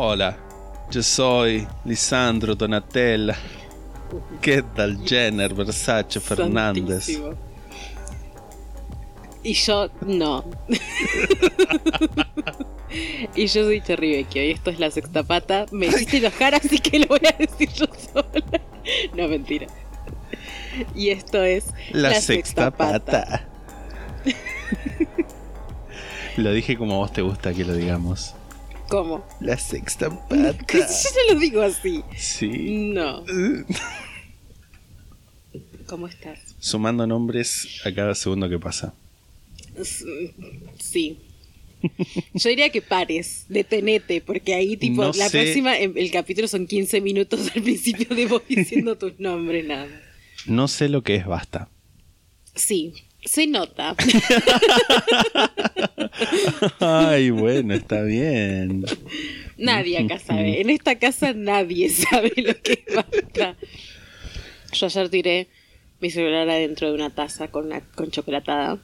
Hola, yo soy Lisandro Donatella. ¿Qué tal Jenner, Versace, Fernández? Santísimo. Y yo no. y yo soy Cherry Vecchio y esto es la sexta pata. Me hiciste enojar, así que lo voy a decir yo sola. No, mentira. Y esto es La, sexta, pata. lo dije como a vos te gusta que lo digamos. ¿Cómo? La sexta Yo pata. ya lo digo así. Sí. No. ¿Cómo estás? Sumando nombres a cada segundo que pasa. Sí. Yo diría que pares, detenete, porque ahí tipo, No la sé. próxima, el capítulo son 15 minutos al principio de vos diciendo tus nombres, nada. No sé lo que es basta. Sí, se nota. Ay, bueno, está bien. nadie acá sabe. En esta casa nadie sabe lo que basta. Yo ayer tiré mi celular adentro de una taza con, una, con chocolatada.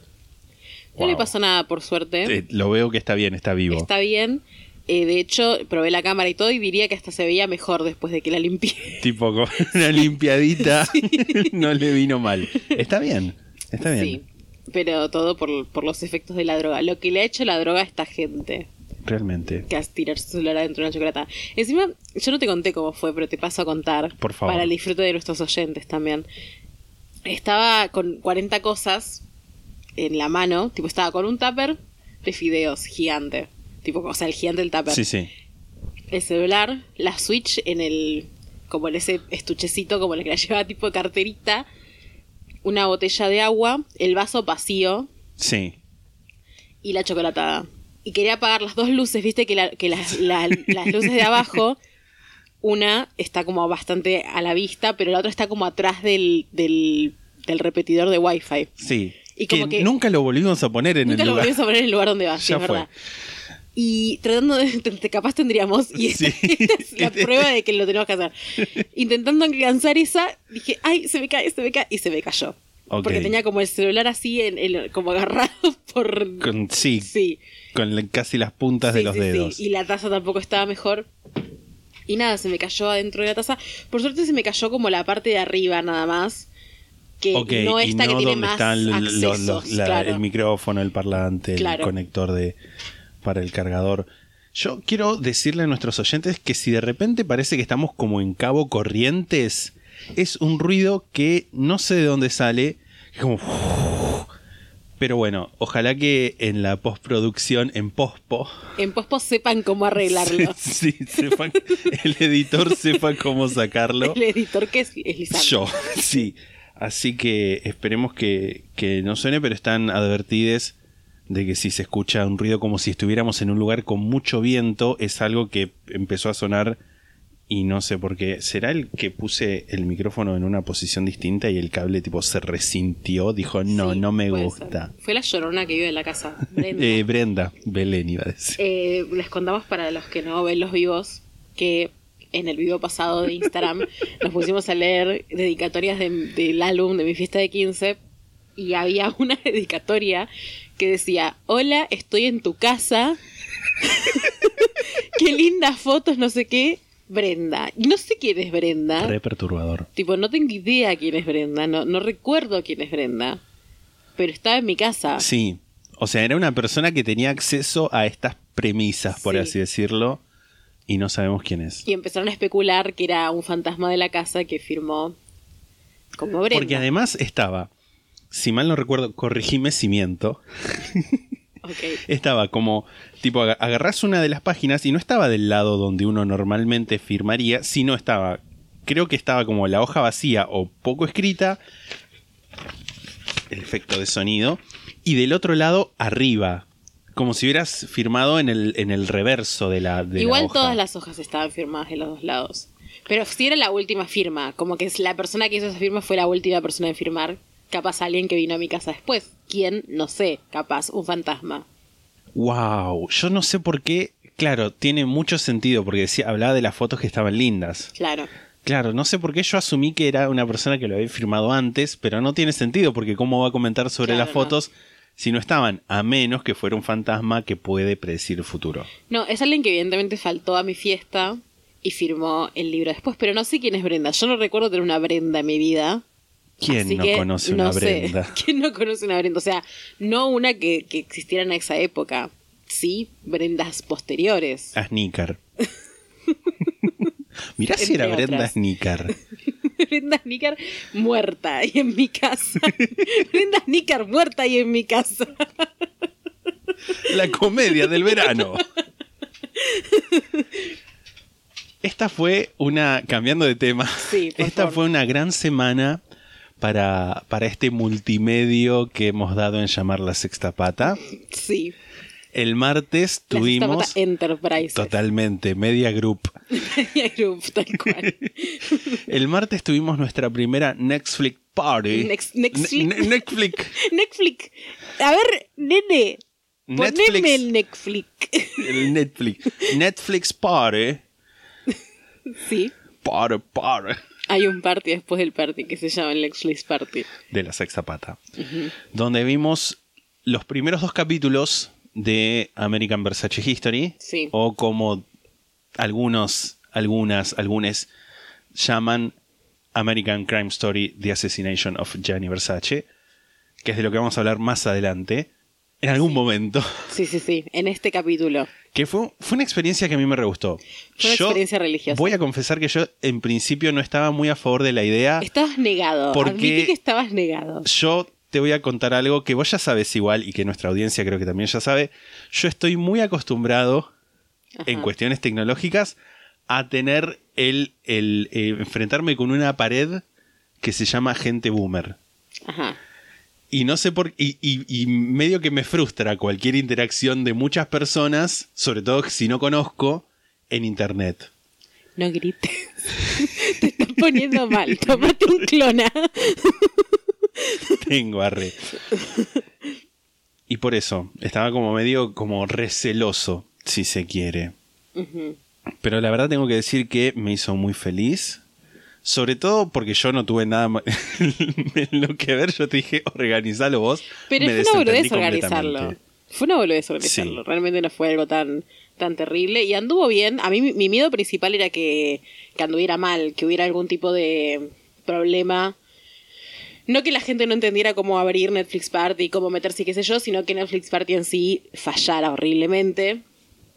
No le pasó nada, por suerte. Eh, lo veo que está bien, está vivo. Está bien. Eh, de hecho, probé la cámara y todo y diría que hasta se veía mejor después de que la limpié. Tipo con una limpiadita. no le vino mal. Está bien, está bien. Sí, pero todo por, por los efectos de la droga. Lo que le ha hecho la droga a esta gente, Realmente. que es tirar su celular adentro de una chocolata. Encima, yo no te conté cómo fue, pero te paso a contar. Por favor. Para el disfrute de nuestros oyentes también. Estaba con 40 cosas en la mano, tipo estaba con un tupper de fideos gigante. Tipo, o sea, el gigante del tupper. Sí, sí. el celular, la Switch en el. como en ese estuchecito, como el que la llevaba tipo de carterita, una botella de agua, el vaso vacío Sí. y la chocolatada. Y quería apagar las dos luces, viste que, la- que las, la- las luces de abajo, una está como bastante a la vista, pero la otra está como atrás del, del, del repetidor de Wi-Fi. Sí. Y que, como que- nunca lo volvimos a poner en Nunca el lo lugar. volvimos a poner en el lugar donde va, sí, Ya es fue. Y tratando de, capaz tendríamos, y esta, Sí. esta es la prueba de que lo tenemos que hacer. Intentando alcanzar esa, dije, ay, se me cae, se me cae, y se me cayó. Ok. Porque tenía como el celular así, en, en- como agarrado por... Con, sí, Sí. con casi las puntas Sí, de los sí, dedos. Y la taza tampoco estaba mejor. Y nada, se me cayó adentro de la taza. Por suerte se me cayó como la parte de arriba nada más. Que Ok, no y esta no que tiene donde más están accesos, los- la- claro. el micrófono, el parlante, Claro. el conector de para el cargador. Yo quiero decirle a nuestros oyentes que si de repente parece que estamos como en Cabo Corrientes, es un ruido que no sé de dónde sale, es como pero bueno, ojalá que en la postproducción, en pospo, En pospo sepan cómo arreglarlo. sí, sepan- el editor sepa cómo sacarlo. El editor que es, es Lisandro. Yo, sí. Así que esperemos que, que no suene, pero están advertidos de que si se escucha un ruido como si estuviéramos en un lugar con mucho viento, es algo que empezó a sonar y no sé por qué. ¿Será el que puse el micrófono en una posición distinta y el cable tipo se resintió? Dijo, no, Sí, no me gusta. ser. Fue la llorona que vive en la casa. Brenda. Eh, Brenda, Belén iba a decir. Eh, les contamos para los que no ven los vivos que en el vivo pasado de Instagram nos pusimos a leer dedicatorias de- del álbum de mi fiesta de 15 y había una dedicatoria que decía, hola, estoy en tu casa, qué lindas fotos, no sé qué, Brenda. Y no sé quién es Brenda. Re perturbador. Tipo, no tengo idea quién es Brenda, no, no recuerdo quién es Brenda. Pero estaba en mi casa. Sí. O sea, era una persona que tenía acceso a estas premisas, por Sí. así decirlo, y no sabemos quién es. Y empezaron a especular que era un fantasma de la casa que firmó como Brenda. Porque además estaba, si mal no recuerdo, corregime si miento, estaba como, tipo, aga- agarrás una de las páginas y no estaba del lado donde uno normalmente firmaría, sino estaba, creo que estaba como la hoja vacía o poco escrita, el efecto de sonido, y del otro lado arriba, como si hubieras firmado en el, en el reverso de la. de la Igual hoja. todas las hojas estaban firmadas de los dos lados. Pero si era la última firma, como que la persona que hizo esa firma fue la última persona en firmar, capaz alguien que vino a mi casa después. ¿Quién? No sé, capaz, un fantasma. Wow, yo no sé por qué. Claro, tiene mucho sentido porque decía, hablaba de las fotos que estaban lindas. Claro. Claro, no sé por qué yo asumí que era una persona que lo había firmado antes, pero no tiene sentido porque cómo va a comentar sobre Claro, las no. fotos si no estaban, a menos que fuera un fantasma que puede predecir el futuro. No, es alguien que evidentemente faltó a mi fiesta y firmó el libro después, pero no sé quién es Brenda. Yo no recuerdo tener una Brenda en mi vida. ¿Quién Así no que conoce una no sé. Brenda? ¿Quién no conoce una Brenda? O sea, no una que, que existiera en esa época. Sí, Brendas posteriores. A Sneaker. Mirá si era Brenda. Sneaker. Brenda Snicker muerta y en mi casa. Brenda Snicker muerta y en mi casa. La comedia del verano. Esta fue una, cambiando de tema, Sí, esta favor. fue una gran semana para, para este multimedio que hemos dado en llamar la sexta pata. Sí. El martes La tuvimos Sexta Pata Enterprise. totalmente Media Group. Media Group, tal cual. El martes tuvimos nuestra primera Netflix Party. Nex- Netflix. Ne- ne- Netflix. Netflix. A ver, nene. Netflix. Poneme el Netflix. El Netflix. Netflix Party. Sí. Party, party. Hay un party después del party que se llama el Netflix Party. de la sexta pata, donde vimos los primeros dos capítulos de American Versace History, Sí. o como algunos, algunas, algunos llaman American Crime Story: The Assassination of Gianni Versace, que es de lo que vamos a hablar más adelante, en algún momento, Sí, sí, sí. En este capítulo. que fue, fue una experiencia que a mí me re gustó. Fue una Yo experiencia religiosa. Voy a confesar que yo en principio no estaba muy a favor de la idea. Estabas negado. Porque- Admití que estabas negado. Yo te voy a contar algo que vos ya sabes igual y que nuestra audiencia creo que también ya sabe. Yo estoy muy acostumbrado en cuestiones tecnológicas a tener el, el eh, enfrentarme con una pared que se llama gente boomer. Ajá. Y no sé por y, y- y medio que me frustra cualquier interacción de muchas personas, sobre todo si no conozco, en internet. No grites. Te estás poniendo mal. Tomate un clona. Tengo arre. Y por eso, estaba como medio como receloso, si se quiere. Pero la verdad tengo que decir que me hizo muy feliz. Sobre todo porque yo no tuve nada en lo que ver. Yo te dije, organizalo vos. Pero Me fue una boludez organizarlo. Fue una boludez organizarlo. Sí. Realmente no fue algo tan, tan terrible. Y anduvo bien. A mí mi, mi miedo principal era que, que anduviera mal, que hubiera algún tipo de problema. No que la gente no entendiera cómo abrir Netflix Party, cómo meterse y qué sé yo, sino que Netflix Party en sí fallara horriblemente.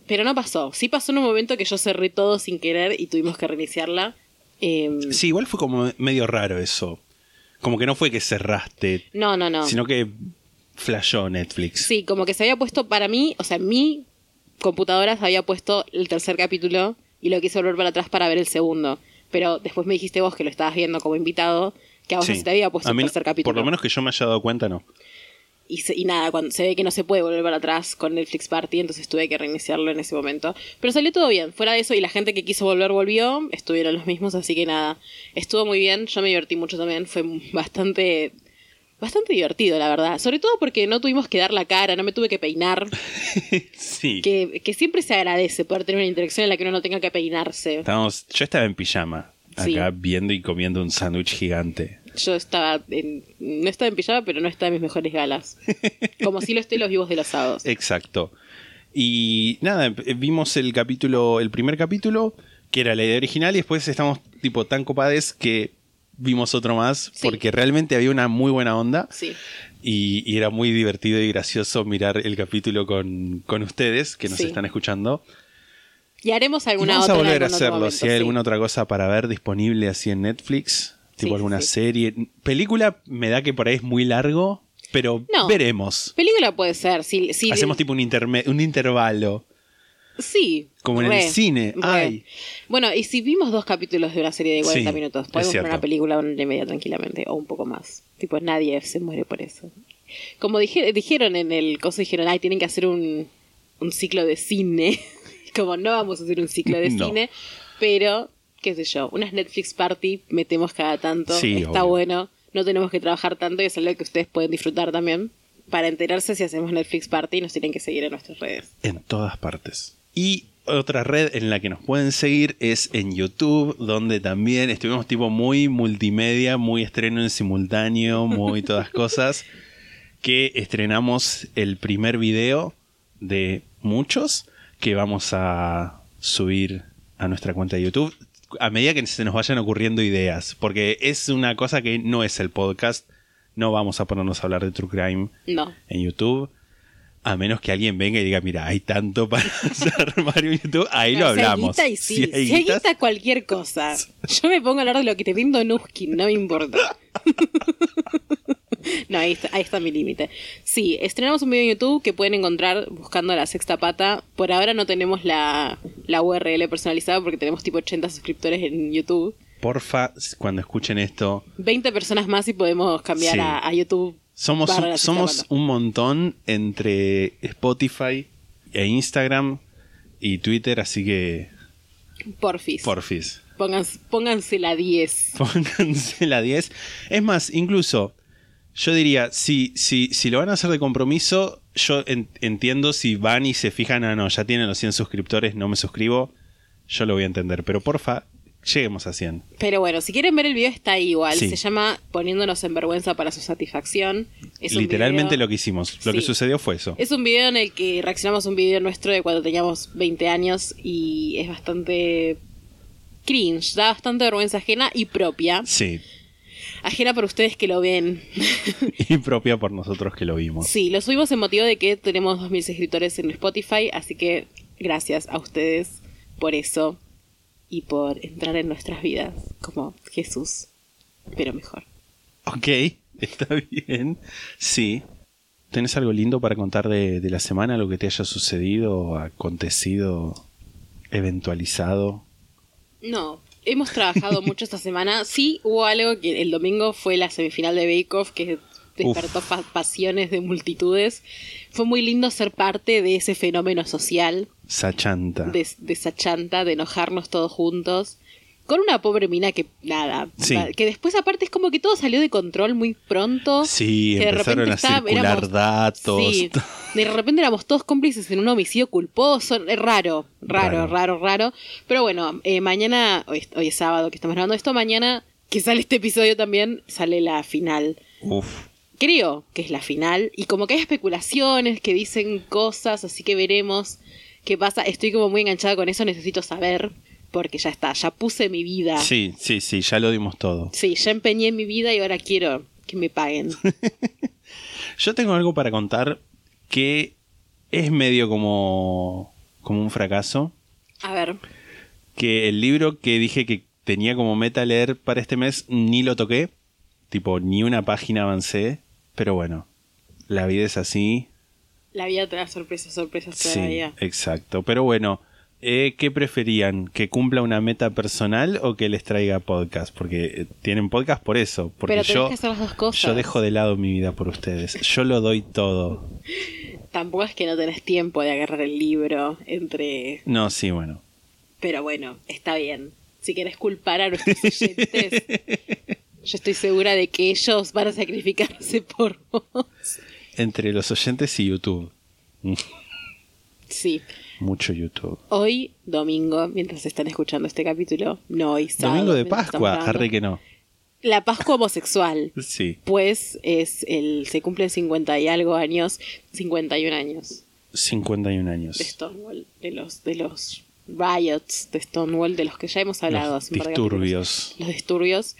Pero no pasó. Sí pasó en un momento que yo cerré todo sin querer y tuvimos que reiniciarla. Em, Sí, igual fue como medio raro eso. Como que no fue que cerraste, No, no, no. sino que flashó Netflix. Sí, como que se había puesto para mí, o sea, mi computadora se había puesto el tercer capítulo y lo quise volver para atrás para ver el segundo. Pero después me dijiste vos que lo estabas viendo como invitado, que a vos no Sí. se te había puesto el tercer capítulo. Por lo menos que yo me haya dado cuenta, no. Y, se- y nada, cuando se ve que no se puede volver para atrás con Netflix Party, entonces tuve que reiniciarlo en ese momento. Pero salió todo bien, fuera de eso, y la gente que quiso volver volvió, estuvieron los mismos, así que nada, estuvo muy bien, yo me divertí mucho también, fue bastante... Bastante divertido, la verdad. Sobre todo porque no tuvimos que dar la cara, no me tuve que peinar. Sí. que, que siempre se agradece poder tener una interacción en la que uno no tenga que peinarse. Estábamos, yo estaba en pijama, Sí. acá viendo y comiendo un sándwich gigante. Yo estaba en, no estaba en pijama, pero no estaba en mis mejores galas. Como si lo estoy los vivos de los sábados. Exacto. Y nada, em- vimos el capítulo, el primer capítulo, que era la idea original, y después estamos tipo tan copades que vimos otro más, Sí. porque realmente había una muy buena onda. Sí. Y, y era muy divertido y gracioso mirar el capítulo con, con ustedes que nos Sí. están escuchando. Y haremos Y alguna vamos otra. a volver a hacerlo. momento, si hay alguna otra cosa para ver disponible así en Netflix, tipo Sí, alguna sí. serie. Película me da que por ahí es muy largo, pero No. veremos. Película puede ser. Si, si- Hacemos tipo un, interme- un intervalo. Sí. como en el cine. re. Ay. Bueno, y si vimos dos capítulos de una serie de 40 Sí, minutos, podemos ver cierto. una película de una y media tranquilamente, o un poco más. Tipo, nadie se muere por eso. Como dije- dijeron en el coso, dijeron, ay, tienen que hacer un, un ciclo de cine. Como no vamos a hacer un ciclo de No. cine, pero, qué sé yo, unas Netflix party metemos cada tanto. Sí, Está obvio. bueno. No tenemos que trabajar tanto y es algo que ustedes pueden disfrutar también. Para enterarse si hacemos Netflix party, nos tienen que seguir en nuestras redes. En todas partes. Y otra red en la que nos pueden seguir es en YouTube, donde también estuvimos tipo muy multimedia, muy estreno en simultáneo, muy todas cosas. Que estrenamos el primer video de muchos que vamos a subir a nuestra cuenta de YouTube a medida que se nos vayan ocurriendo ideas. Porque es una cosa que no es el podcast. No vamos a ponernos a hablar de True Crime No. en YouTube. A menos que alguien venga y diga, mira, hay tanto para hacer Mario en YouTube, ahí lo No, si hay hablamos. guita y sí. Si Si hay guita, cualquier cosa. Yo me pongo a hablar de lo que te brindo Nuskin, no me importa. no, ahí está, ahí está mi límite. Sí, estrenamos un video en YouTube que pueden encontrar buscando la sexta pata. Por ahora no tenemos la, la URL personalizada porque tenemos tipo 80 suscriptores en YouTube. porfa, cuando escuchen esto, 20 personas más y podemos cambiar Sí. a, a YouTube. Somos, somos un montón entre Spotify e Instagram y Twitter, así que Porfis. porfis. Pónganse, pónganse la 10. Pónganse la 10. Es más, incluso, yo diría, si, si, si lo van a hacer de compromiso, yo en- entiendo si van y se fijan, ah, no, ya tienen los 100 suscriptores, no me suscribo, yo lo voy a entender. Pero porfa, lleguemos a 100. Pero bueno, si quieren ver el video está ahí igual. Sí. Se llama Poniéndonos en vergüenza para su satisfacción. Es Literalmente video- lo que hicimos, lo que sucedió fue eso. Es un video en el que reaccionamos a un video nuestro de cuando teníamos 20 años y es bastante cringe, da bastante vergüenza ajena y propia. Sí, Ajena para ustedes que lo ven. y propia por nosotros que lo vimos. sí, lo subimos en motivo de que tenemos 2.000 suscriptores en Spotify, así que gracias a ustedes por eso y por entrar en nuestras vidas como Jesús, pero mejor. Ok, está bien. Sí. ¿Tenés algo lindo para contar de, de la semana? Lo que te haya sucedido, acontecido, eventualizado. No, hemos trabajado mucho esta semana. Sí, hubo algo que el domingo fue la semifinal de Bake Off que despertó pa- pasiones de multitudes. Fue muy lindo ser parte de ese fenómeno social, Sachanta. de, de esa chanta, de enojarnos todos juntos. Con una pobre mina que, nada, Sí. que después aparte es como que todo salió de control muy pronto. Sí, que de empezaron repente a estaba- circular éramos- datos. Sí, de repente éramos todos cómplices en un homicidio culposo. Es raro, raro, Raro. raro, raro. Pero bueno, eh, mañana, hoy, es- hoy es sábado que estamos grabando esto, mañana que sale este episodio también, sale la final. Uf. Creo que es la final. Y como que hay especulaciones que dicen cosas, así que veremos qué pasa. Estoy como muy enganchada con eso, necesito saber. Porque ya está, ya puse mi vida. Sí, sí, sí, ya lo dimos todo. Sí, ya empeñé mi vida y ahora quiero que me paguen. Yo tengo algo para contar que es medio como, como un fracaso. A ver, Que el libro que dije que tenía como meta leer para este mes ni lo toqué. Tipo, ni una página avancé. Pero bueno, la vida es así. La vida te da sorpresas, sorpresas Sí, exacto. Pero bueno, eh, ¿qué preferían? ¿Que cumpla una meta personal o que les traiga podcast? Porque eh, tienen podcast por eso. Porque Pero tenés yo, que hacer las dos cosas. yo dejo de lado mi vida por ustedes. Yo lo doy todo. Tampoco es que no tenés tiempo de agarrar el libro entre... No, sí, bueno. Pero bueno, está bien. Si querés culpar a nuestros oyentes, yo estoy segura de que ellos van a sacrificarse por vos. Entre los oyentes y YouTube. Sí. Mucho YouTube. Hoy, domingo, mientras están escuchando este capítulo, no hoy, sábado. Domingo de Pascua, arre que no. La Pascua homosexual. Sí, Pues es el se cumplen 50 y algo años, 51 años 51 años. de Stonewall, de los de los riots de Stonewall, de los que ya hemos hablado Los disturbios. los disturbios.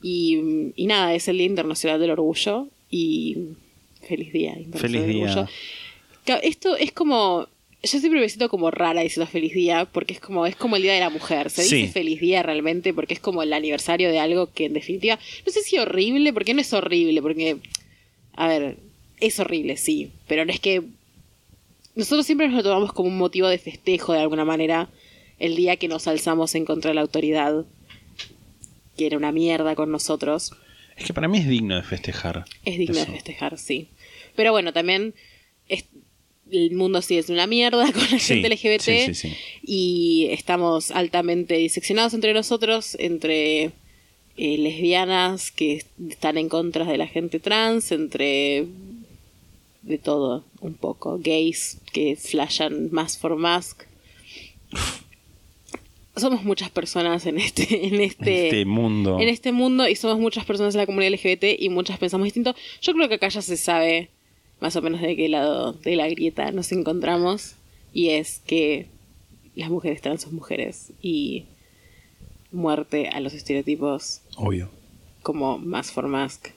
Y, y nada, es el Día Internacional del Orgullo. Y feliz Día Feliz día. Esto es como. Yo siempre me siento como rara diciendo feliz día, porque es como, es como el Día de la Mujer. Se dice feliz día realmente porque es como el aniversario de algo que en definitiva. No sé si horrible, porque no es horrible, porque. A ver, es horrible, sí. Pero no es que. Nosotros siempre nos lo tomamos como un motivo de festejo de alguna manera. El día que nos alzamos en contra de la autoridad que era una mierda con nosotros. Es que para mí es digno de festejar. Es digno Eso. de festejar, sí. Pero bueno, también es- el mundo sigue siendo una mierda con la Sí, gente LGBT sí, sí, sí. y estamos altamente diseccionados entre nosotros, entre eh, lesbianas que están en contra de la gente trans, entre de todo un poco, gays que flashan más for mask. Somos muchas personas en este, en este, Este mundo. en este mundo y somos muchas personas en la comunidad LGBT y muchas pensamos distinto. Yo creo que acá ya se sabe más o menos de qué lado de la grieta nos encontramos y es que las mujeres trans son mujeres y muerte a los estereotipos Obvio. como más for mask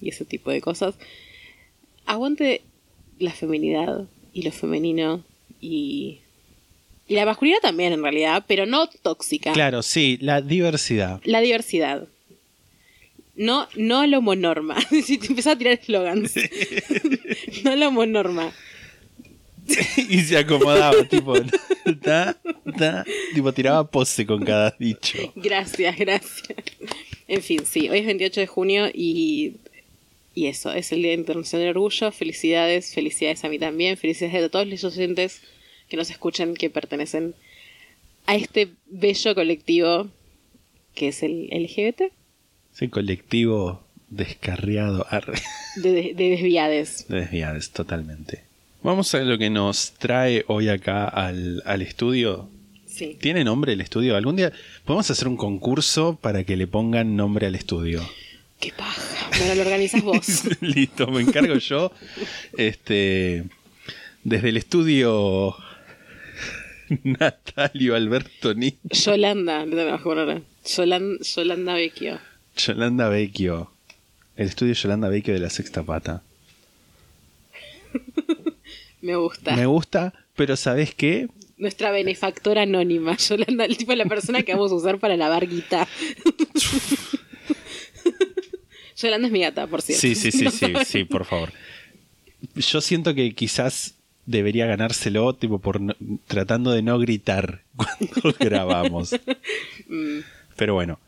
y ese tipo de cosas. Aguante la feminidad y lo femenino y, y la masculinidad también en realidad, pero no tóxica. Claro, sí, la diversidad. La diversidad. No, no lo monorma. si te empezás a tirar eslogans. no lo monorma. y se acomodaba, tipo, ta, ta, tipo, tiraba pose con cada dicho. Gracias, gracias. En fin, sí, hoy es 28 de junio y, y eso, es el Día Internacional del Orgullo. Felicidades, felicidades a mí también, felicidades a todos los oyentes que nos escuchan, que pertenecen a este bello colectivo que es el LGBT, Ese colectivo descarriado, de, de, de desviades. de desviades, totalmente. Vamos a lo que nos trae hoy acá al, al estudio. Sí. ¿Tiene nombre el estudio? ¿Algún día podemos hacer un concurso para que le pongan nombre al estudio? Qué paja. Bueno, lo organizas vos. Listo, me encargo yo. Este, desde el estudio Natalio Alberto Ni, Yolanda, Yolanda Vecchio. Yolanda Vecchio. El estudio Yolanda Vecchio de la Sexta Pata. Me gusta. Me gusta, pero ¿sabes qué? Nuestra benefactora anónima, Yolanda, el tipo de la persona que vamos a usar para lavar guita. Yolanda es mi gata, por cierto. Sí, sí, sí, No sí, saben. sí, por favor. Yo siento que quizás debería ganárselo, tipo, por no- tratando de no gritar cuando grabamos. Mm, Pero bueno,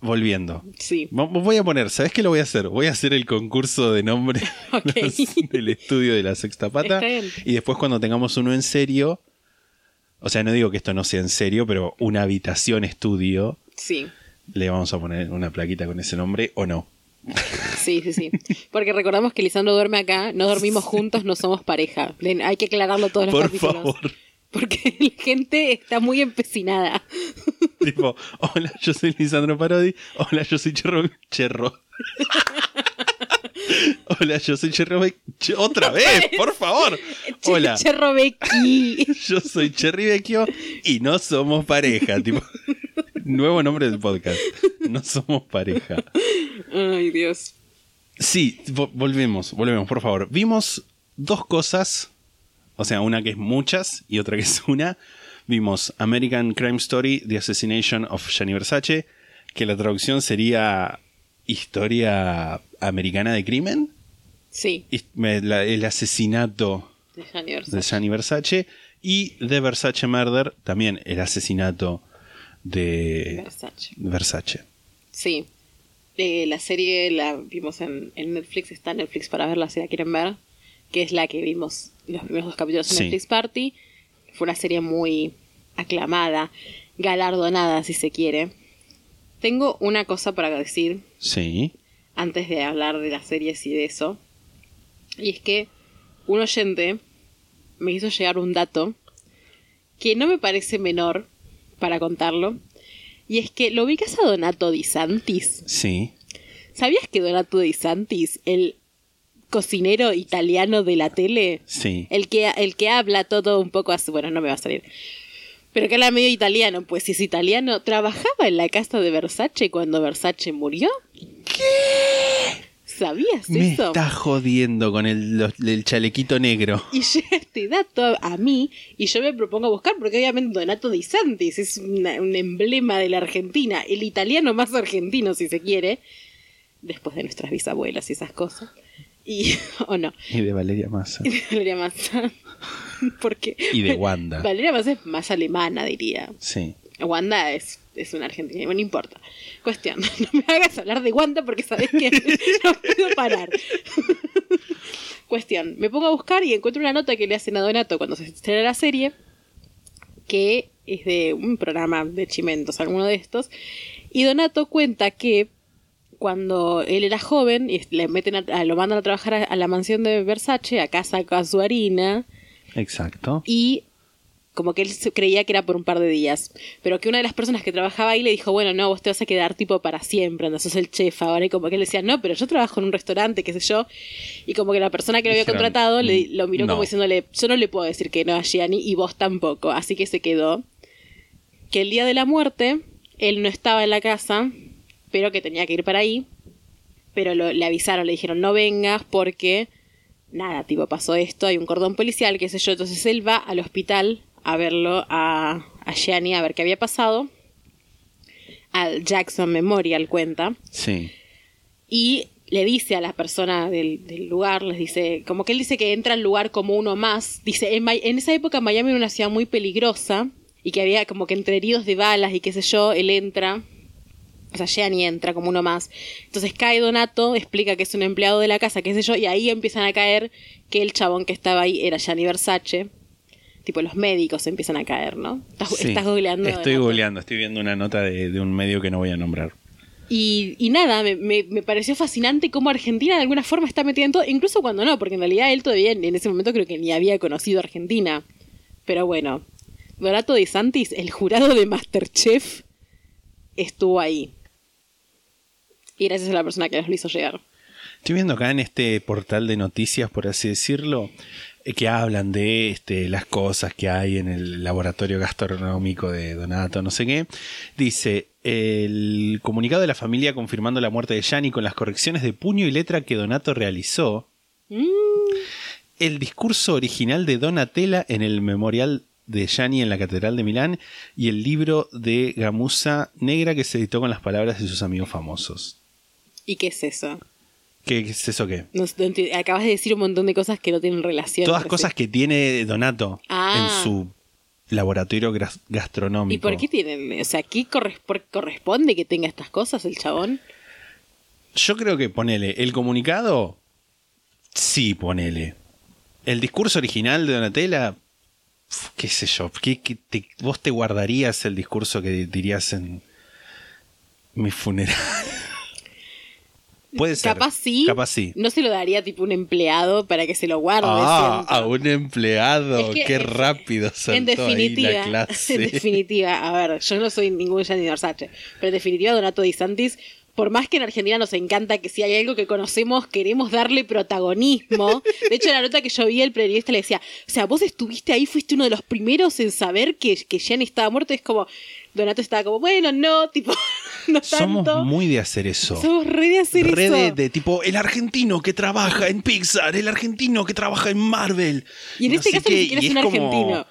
volviendo. sí. Voy a poner, ¿sabes qué lo voy a hacer? Voy a hacer el concurso de nombre del estudio de la Sexta Pata. Y después cuando tengamos uno en serio, o sea, no digo que esto no sea en serio, pero una habitación estudio, Sí, le vamos a poner una plaquita con ese nombre o no. sí, sí, sí. Porque recordamos que Lisandro duerme acá, no dormimos juntos, no somos pareja. Hay que aclararlo todos los Por capítulos. favor. Porque la gente está muy empecinada. tipo, hola, yo soy Lisandro Parodi. Hola, yo soy Cherro. Cherro. hola, yo soy Cherro. Otra vez, por favor. Hola, Cherro Becky. yo soy Cherry Vecchio y no somos pareja. Tipo, nuevo nombre del podcast. No somos pareja. Ay, Dios. Sí, vo- volvemos, volvemos, por favor. Vimos dos cosas, o sea, una que es muchas y otra que es una. Vimos American Crime Story, The Assassination of Gianni Versace, que la traducción sería Historia Americana de Crimen, Sí, la- el asesinato de Gianni Versace. de Gianni Versace, y The Versace Murder, también el asesinato de Versace. Versace. Sí. Eh, la serie la vimos en, en Netflix, está en Netflix para verla si la quieren ver, que es la que vimos los primeros dos capítulos en Sí. Netflix Party. Fue una serie muy aclamada, galardonada si se quiere. Tengo una cosa para decir Sí, antes de hablar de las series y de eso. Y es que un oyente me hizo llegar un dato que no me parece menor para contarlo. Y es que lo ubicas a Donato Di Santis. sí. ¿Sabías que Donato Di Santis, el cocinero italiano de la tele, Sí. el que, el que habla todo un poco así, bueno, no me va a salir, pero que habla medio italiano, pues si es italiano, trabajaba en la casa de Versace cuando Versace murió? ¿Qué? ¿Sabías Me eso? está jodiendo con el, los- el chalequito negro. Y llega este dato a mí y yo me propongo buscar porque obviamente Donato Di Santis es una- un emblema de la Argentina, el italiano más argentino si se quiere, después de nuestras bisabuelas y esas cosas. Y, o no, Y de Valeria Massa. Valeria Massa. Porque Y de Wanda. Valeria Massa es más alemana, diría. Sí. Wanda es, es una argentina, bueno, no importa. Cuestión, no me hagas hablar de Wanda porque sabes que no puedo parar. Cuestión, me pongo a buscar y encuentro una nota que le hacen a Donato cuando se estrena la serie, que es de un programa de chimentos, alguno de estos, y Donato cuenta que cuando él era joven y le meten a- lo mandan a trabajar a, a la mansión de Versace, a casa casuarina, Exacto. y como que él creía que era por un par de días, pero que una de las personas que trabajaba ahí le dijo, bueno, no, vos te vas a quedar tipo para siempre, anda, sos el chef ahora, y como que él decía, no, pero yo trabajo en un restaurante, qué sé yo, y como que la persona que lo había Dijeron, contratado le, "Mm, lo miró no". como diciéndole, yo no le puedo decir que no a Gianni y vos tampoco, así que se quedó. Que el día de la muerte, él no estaba en la casa, pero que tenía que ir para ahí, pero lo- le avisaron, le dijeron, no vengas porque nada, tipo, pasó esto, hay un cordón policial, qué sé yo. Entonces él va al hospital a verlo a, a Gianni, a ver qué había pasado. Al Jackson Memorial cuenta. Sí. Y le dice a la persona del, del lugar, les dice, como que él dice que entra al lugar como uno más. Dice, en, en esa época Miami era una ciudad muy peligrosa y que había como que entre heridos de balas y qué sé yo, él entra. O sea, Gianni entra como uno más. Entonces cae Donato, explica que es un empleado de la casa, qué sé yo, y ahí empiezan a caer que el chabón que estaba ahí era Gianni Versace. Tipo, los médicos empiezan a caer, ¿no? Estás, Sí. estás googleando. Estoy Donato. googleando, estoy viendo una nota de, de un medio que no voy a nombrar. Y, y nada, me, me- me pareció fascinante cómo Argentina de alguna forma está metida en todo, incluso cuando no, porque en realidad él todavía en en ese momento creo que ni había conocido Argentina. Pero bueno, Donato de Santis, el jurado de Masterchef, estuvo ahí. Y gracias a la persona que nos lo hizo llegar. Estoy viendo acá en este portal de noticias, por así decirlo, eh, que hablan de este, las cosas que hay en el laboratorio gastronómico de Donato, no sé qué. Dice, el comunicado de la familia confirmando la muerte de Gianni con las correcciones de puño y letra que Donato realizó. Mm, El discurso original de Donatella en el memorial de Gianni en la Catedral de Milán y el libro de Gamusa Negra que se editó con las palabras de sus amigos famosos. ¿Y qué es eso? ¿Qué es eso qué? No acabas de decir un montón de cosas que no tienen relación. Todas cosas sí. que tiene Donato Ah. en su laboratorio gastronómico. ¿Y por qué tienen? O sea, ¿qué corresponde que tenga estas cosas el chabón? Yo creo que ponele el comunicado, sí, ponele. El discurso original de Donatella, qué sé yo, ¿qué, qué te- vos te guardarías el discurso que dirías en mi funeral. Puede ser. Capaz sí. Capaz sí. No se lo daría tipo un empleado para que se lo guarde. Ah, siento. a un empleado. Es que Qué rápido En saltó ahí definitiva, la clase. en definitiva, a ver, yo no soy ningún Gianni Versace, pero en definitiva Donato Di Santis, por más que en Argentina nos encanta que si hay algo que conocemos, queremos darle protagonismo. De hecho, en la nota que yo vi, el periodista le decía, o sea, vos estuviste ahí, fuiste uno de los primeros en saber que, que estaba muerto. Es como, Donato estaba como, bueno, no, tipo, no Somos tanto. muy de hacer eso. Somos re de hacer Re eso. de, de tipo el argentino que trabaja en Pixar, el argentino que trabaja en Marvel. Y en este caso ni siquiera es un argentino.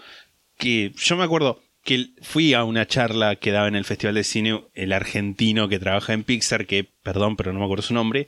Que yo me acuerdo que fui a una charla que daba en el Festival de Cine el argentino que trabaja en Pixar, que perdón, pero no me acuerdo su nombre.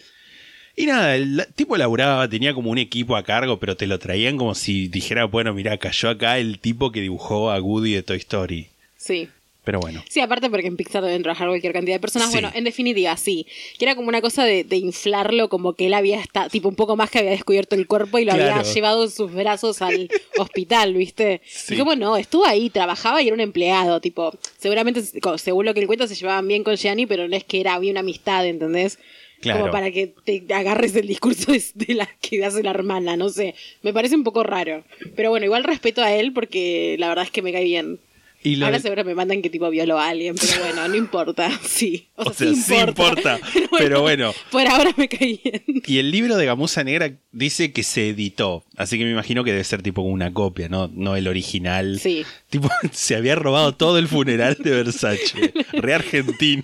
Y nada, el tipo laburaba, tenía como un equipo a cargo, pero te lo traían como si dijera, bueno, mira, cayó acá el tipo que dibujó a Woody de Toy Story. Sí. Pero bueno. Sí, aparte porque en Pixar deben trabajar cualquier cantidad de personas. Sí. Bueno, en definitiva, sí. Que era como una cosa de, de inflarlo, como que él había estado, tipo un poco más que había descubierto el cuerpo y lo Claro. había llevado en sus brazos al hospital, ¿viste? Sí. Y como no, estuvo ahí, trabajaba y era un empleado, tipo, seguramente, según lo que él cuenta, se llevaban bien con Gianni, pero no es que era, había una amistad, ¿entendés? Claro. Como para que te agarres el discurso de, de la que hace la hermana, no sé. Me parece un poco raro. Pero bueno, igual respeto a él porque la verdad es que me cae bien. Y lo Ahora del- seguro me mandan que tipo violó a alguien, pero bueno, no importa. Sí. O sea, O sea, sí sí importa. importa, pero bueno. Por ahora me cae bien. Y el libro de Gamuza Negra dice que se editó, así que me imagino que debe ser tipo una copia, no, no el original. Sí. Tipo, se había robado todo el funeral de Versace, re argentino.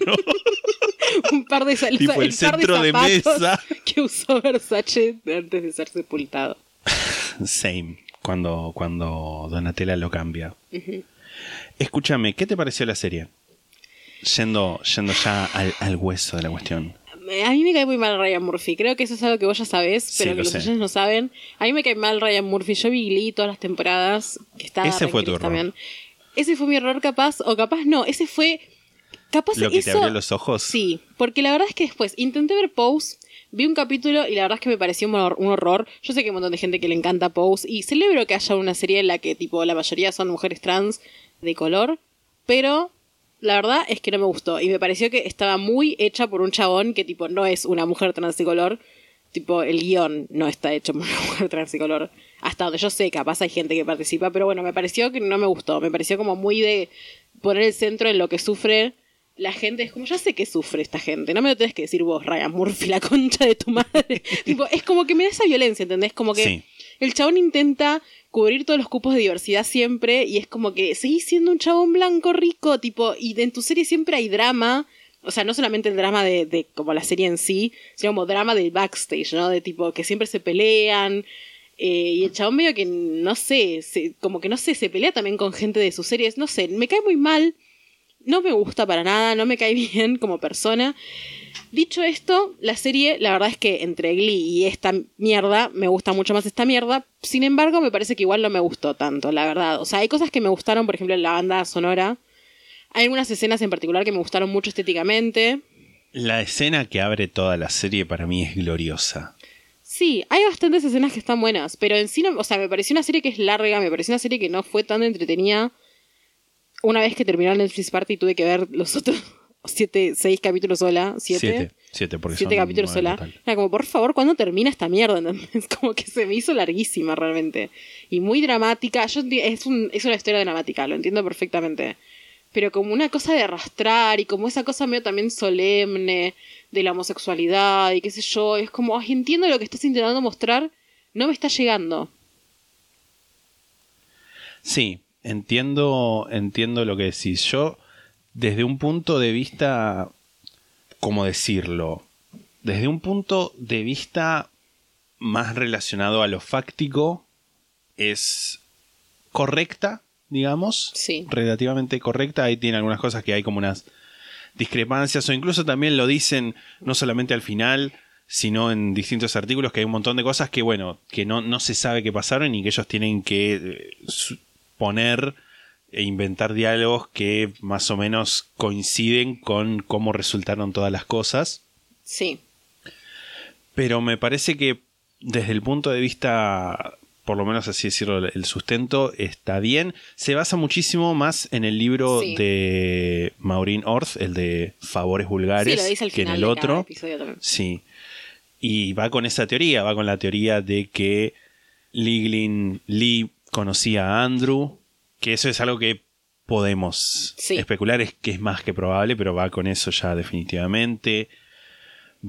Un par de sal- Tipo el par de centro de mesa. que usó Versace antes de ser sepultado. Same, cuando, cuando Donatella lo cambia. Escúchame, ¿qué te pareció la serie? Yendo, yendo ya al, al hueso de la cuestión. A mí me cae muy mal Ryan Murphy. Creo que eso es algo que vos ya sabés, Sí, pero lo que los oyentes no saben. A mí me cae mal Ryan Murphy. Yo vi Glee todas las temporadas. Que estaba Ese fue tu error. también. Ese fue mi error capaz, o capaz no. Ese fue... Capaz ¿Lo que te abrió los ojos? Sí, porque la verdad es que después intenté ver Pose Vi un capítulo y la verdad es que me pareció un horror. un horror. Yo sé que hay un montón de gente que le encanta Pose y celebro que haya una serie en la que tipo la mayoría son mujeres trans de color, pero la verdad es que no me gustó y me pareció que estaba muy hecha por un chabón que tipo no es una mujer trans de color. Tipo, el guion no está hecho por una mujer trans de color. Hasta donde yo sé, capaz hay gente que participa, pero bueno, me pareció que no me gustó. Me pareció como muy de poner el centro en lo que sufre la gente. Es como, ya sé que sufre esta gente. No me lo tenés que decir vos, Ryan Murphy, la concha de tu madre. tipo, es como que me da esa violencia, ¿entendés? Como que. El chabón intenta cubrir todos los cupos de diversidad siempre y es como que seguís siendo un chabón blanco rico, tipo, y en tu serie siempre hay drama. O sea, no solamente el drama de, como la serie en sí, sino como drama del backstage, ¿no? De tipo que siempre se pelean. eh, y el chabón medio que, no sé, se- como que no sé, se pelea también con gente de sus series, no sé, me cae muy mal. No me gusta para nada, no me cae bien como persona. Dicho esto, la serie, la verdad es que entre Glee y esta mierda, me gusta mucho más esta mierda. Sin embargo, me parece que igual no me gustó tanto, la verdad. O sea, hay cosas que me gustaron, por ejemplo, en la banda sonora. Hay algunas escenas en particular que me gustaron mucho estéticamente. La escena que abre toda la serie para mí es gloriosa. Sí, hay bastantes escenas que están buenas, pero en sí, no- o sea, me pareció una serie que es larga, me pareció una serie que no fue tan entretenida. Una vez que terminó el Netflix Party tuve que ver los otros siete, seis capítulos sola, siete. Siete. Siete, porque siete son capítulos sola. total. Era como, por favor, ¿cuándo termina esta mierda? ¿entendés? Como que se me hizo larguísima realmente. Y muy dramática. Yo es, un- es una historia dramática, lo entiendo perfectamente. Pero como una cosa de arrastrar y como esa cosa medio también solemne de la homosexualidad y qué sé yo. Es como, ay, entiendo lo que estás intentando mostrar, no me está llegando. Sí, entiendo, entiendo lo que decís. Yo, desde un punto de vista, ¿cómo decirlo? Desde un punto de vista más relacionado a lo fáctico, es correcta, digamos. Sí. Relativamente correcta. Ahí tiene algunas cosas que hay como unas discrepancias, o incluso también lo dicen no solamente al final, sino en distintos artículos, que hay un montón de cosas que, bueno, que no, no se sabe qué pasaron y que ellos tienen que eh, poner e inventar diálogos que más o menos coinciden con cómo resultaron todas las cosas. Sí. Pero me parece que desde el punto de vista, por lo menos así decirlo, el sustento está bien. Se basa muchísimo más en el libro Sí. de Maureen Orth, el de Favores Vulgares, Sí, lo dice al que en el de cada otro. episodio también. Sí. Y va con esa teoría, va con la teoría de que Liglin Lee conocía a Andrew, que eso es algo que podemos Sí. especular, es que es más que probable, pero va con eso ya definitivamente.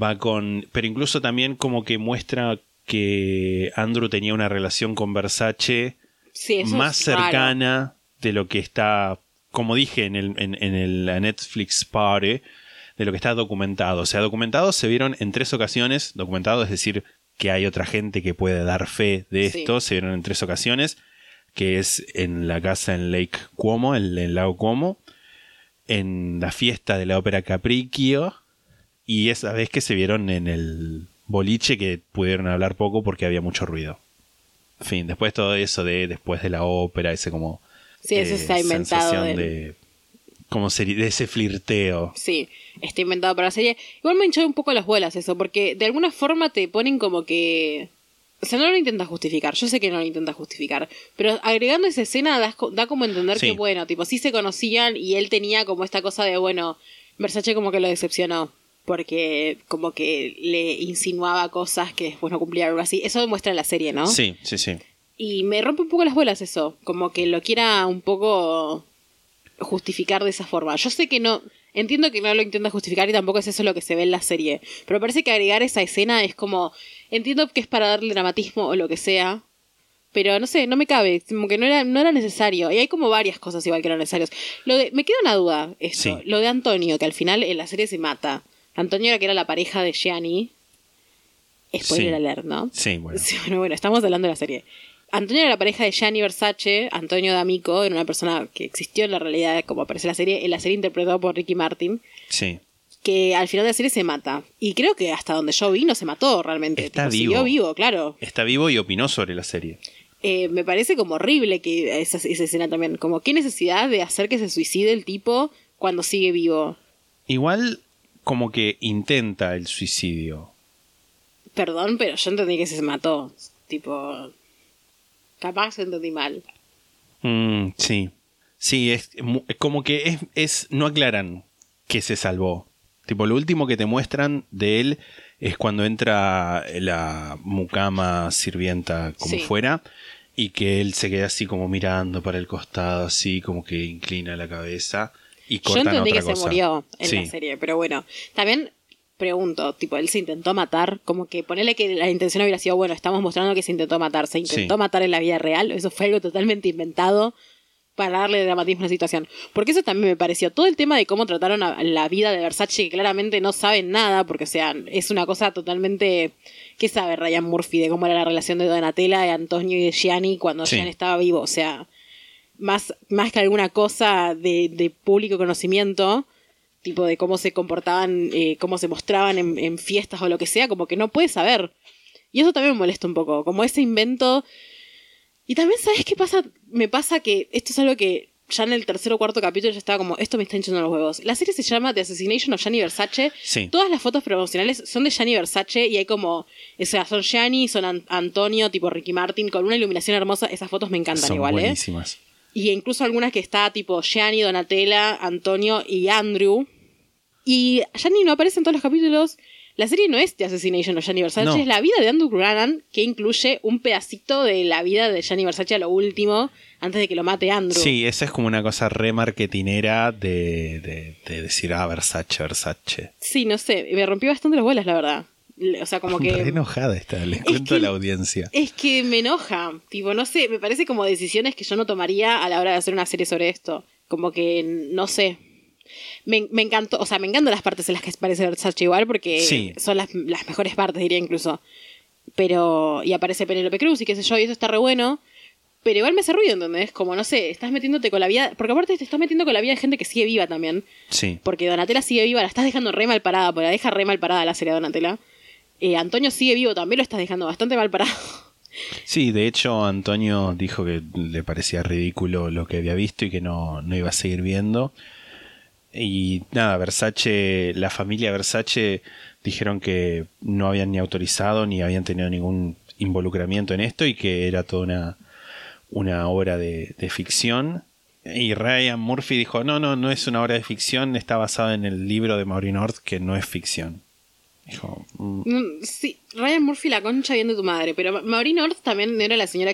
Va con. Pero incluso también como que muestra que Andrew tenía una relación con Versace Sí, más raro. cercana de lo que está, como dije en el, en, en el Netflix Party, de lo que está documentado. O sea, documentado se vieron en tres ocasiones, documentado es decir que hay otra gente que puede dar fe de Sí. esto, se vieron en tres ocasiones, que es en la casa en Lake Como, en el lago Como, en la fiesta de la ópera Capriccio, y esa vez que se vieron en el boliche que pudieron hablar poco porque había mucho ruido. En fin, después todo eso de después de la ópera, ese como Sí, eso eh, está inventado. sensación del- de como seri- de ese flirteo. Sí, está inventado para la serie. Igual me hinchó un poco las bolas eso, porque de alguna forma te ponen como que... O sea, no lo intenta justificar, yo sé que no lo intenta justificar, pero agregando esa escena co- da, como entender Sí. que, bueno, tipo, sí se conocían y él tenía como esta cosa de, bueno, Versace como que lo decepcionó, porque como que le insinuaba cosas que después no cumplía algo así. Eso demuestra la serie, ¿no? Sí, sí, sí. Y me rompe un poco las bolas eso, como que lo quiera un poco justificar de esa forma. Yo sé que no, entiendo que no lo intenta justificar y tampoco es eso lo que se ve en la serie, pero parece que agregar esa escena es como, entiendo que es para darle dramatismo o lo que sea, pero no sé, no me cabe, como que no era, no era necesario. Y hay como varias cosas igual que eran necesarias. Lo de, me queda una duda, esto, Sí. lo de Antonio, que al final en la serie se mata. Antonio era que era la pareja de Gianni. Spoiler Sí. alert, ¿no? Sí, bueno. Sí, bueno, bueno, estamos hablando de la serie. Antonio era la pareja de Gianni Versace, Antonio D'Amico, era una persona que existió en la realidad, como aparece en la serie, en la serie interpretado por Ricky Martin, Sí. Que al final de la serie se mata. Y creo que hasta donde yo vi no se mató realmente. Está tipo, vivo. Siguió vivo, claro. Está vivo y opinó sobre la serie. Eh, me parece como horrible que esa, esa escena también. Como qué necesidad de hacer que se suicide el tipo cuando sigue vivo. Igual como que intenta el suicidio. Perdón, pero yo entendí que se mató. Tipo. Capaz entendí mal. Mm, sí. Sí, es, como que es, es. No aclaran que se salvó. Tipo, lo último que te muestran de él es cuando entra la mucama sirvienta como Sí. fuera. Y que él se queda así como mirando para el costado, así como que inclina la cabeza. Y Yo entendí otra que se murió en Sí. la serie, pero bueno. También pregunto, tipo, él se intentó matar, como que ponerle que la intención hubiera sido, bueno, estamos mostrando que se intentó matar, se intentó Sí. matar en la vida real, eso fue algo totalmente inventado para darle dramatismo a la situación. Porque eso también me pareció, todo el tema de cómo trataron a la vida de Versace, que claramente no saben nada, porque o sea, es una cosa totalmente... ¿Qué sabe Ryan Murphy de cómo era la relación de Donatella, de Antonio y de Gianni cuando Sí. Gianni estaba vivo? O sea, más, más que alguna cosa de, de público conocimiento, tipo de cómo se comportaban, eh, cómo se mostraban en, en fiestas o lo que sea, como que no puedes saber. Y eso también me molesta un poco, como ese invento. Y también, ¿sabes qué pasa? Me pasa que esto es algo que ya en el tercer o cuarto capítulo ya estaba como, esto me está hinchando los huevos. La serie se llama The Assassination of Gianni Versace. Sí. Todas las fotos promocionales son de Gianni Versace y hay como, o sea, son Gianni, son An- Antonio, tipo Ricky Martin, con una iluminación hermosa. Esas fotos me encantan Son igual, ¿eh? buenísimas. Y incluso algunas que está tipo Gianni, Donatella, Antonio y Andrew. Y Gianni no aparece en todos los capítulos. La serie no es The Assassination of Gianni Versace, No. es la vida de Andrew Brannan, que incluye un pedacito de la vida de Gianni Versace a lo último, antes de que lo mate Andrew. Sí, esa es como una cosa re marketinera de, de, de decir, ah, Versace, Versace. Sí, no sé, me rompió bastante las bolas, la verdad. O sea, como que... Re enojada está, les cuento que- a la audiencia. Es que me enoja. Tipo, no sé, me parece como decisiones que yo no tomaría a la hora de hacer una serie sobre esto. Como que, no sé. Me, me encantó, o sea, me encantan las partes en las que aparece Versace igual porque Sí. son las, las mejores partes, diría incluso. Pero, y aparece Penélope Cruz y qué sé yo, y eso está re bueno. Pero igual me hace ruido, ¿entendés? Como, no sé, estás metiéndote con la vida. Porque aparte te estás metiendo con la vida de gente que sigue viva también. Sí. Porque Donatella sigue viva, la estás dejando re mal parada, porque la deja re mal parada la serie de Donatella. Eh, Antonio sigue vivo, también lo estás dejando bastante mal parado. Sí, de hecho Antonio dijo que le parecía ridículo lo que había visto y que no, no iba a seguir viendo. Y nada, Versace, la familia Versace dijeron que no habían ni autorizado ni habían tenido ningún involucramiento en esto y que era toda una, una obra de, ficción. Y Ryan Murphy dijo, no, no, no es una obra de ficción, está basada en el libro de Maureen North que no es ficción. Dijo, "Mm, Mm, Sí, Ryan Murphy la concha bien de tu madre, pero Ma- Maureen North también era la señora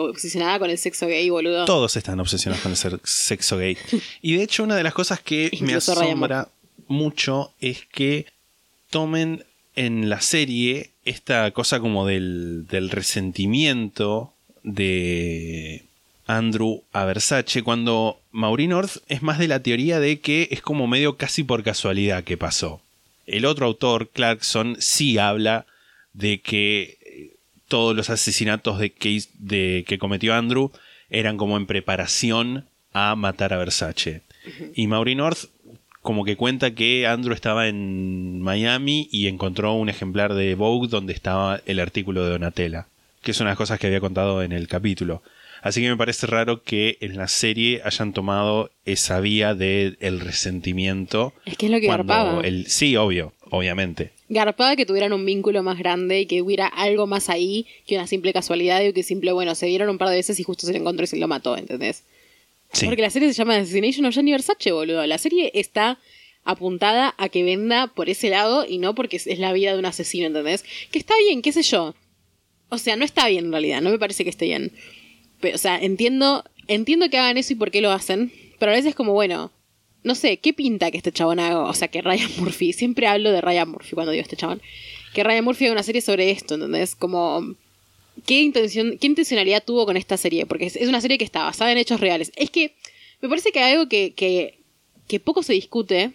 obsesionada con el sexo gay, boludo. Todos están obsesionados con el sexo gay. Y de hecho, una de las cosas que me asombra mucho es que tomen en la serie esta cosa como del, del resentimiento de Andrew a Versace, cuando Maureen North es más de la teoría de que es como medio casi por casualidad que pasó. El otro autor, Clarkson, sí habla de que eh, todos los asesinatos de que, de que cometió Andrew eran como en preparación a matar a Versace. Y Maureen North como que cuenta que Andrew estaba en Miami y encontró un ejemplar de Vogue donde estaba el artículo de Donatella, que es una de las cosas que había contado en el capítulo. Así que me parece raro que en la serie hayan tomado esa vía del resentimiento. Es que es lo que garpaba. el- sí, obvio, obviamente. Garpaba que tuvieran un vínculo más grande y que hubiera algo más ahí que una simple casualidad y que simple, bueno, se vieron un par de veces y justo se le encontró y se lo mató, ¿entendés? Sí. Porque la serie se llama Assassination of Gianni Versace, boludo. La serie está apuntada a que venda por ese lado y no porque es la vida de un asesino, ¿entendés? Que está bien, qué sé yo. O sea, no está bien en realidad, no me parece que esté bien. Pero, o sea, entiendo, entiendo que hagan eso y por qué lo hacen, pero a veces como, bueno, no sé, ¿qué pinta que este chabón haga? O sea, que Ryan Murphy, siempre hablo de Ryan Murphy cuando digo este chabón, que Ryan Murphy haga una serie sobre esto, ¿entendés? Como, ¿qué, intención, ¿qué intencionalidad tuvo con esta serie? Porque es, es una serie que está basada en hechos reales. Es que me parece que hay algo que, que, que poco se discute,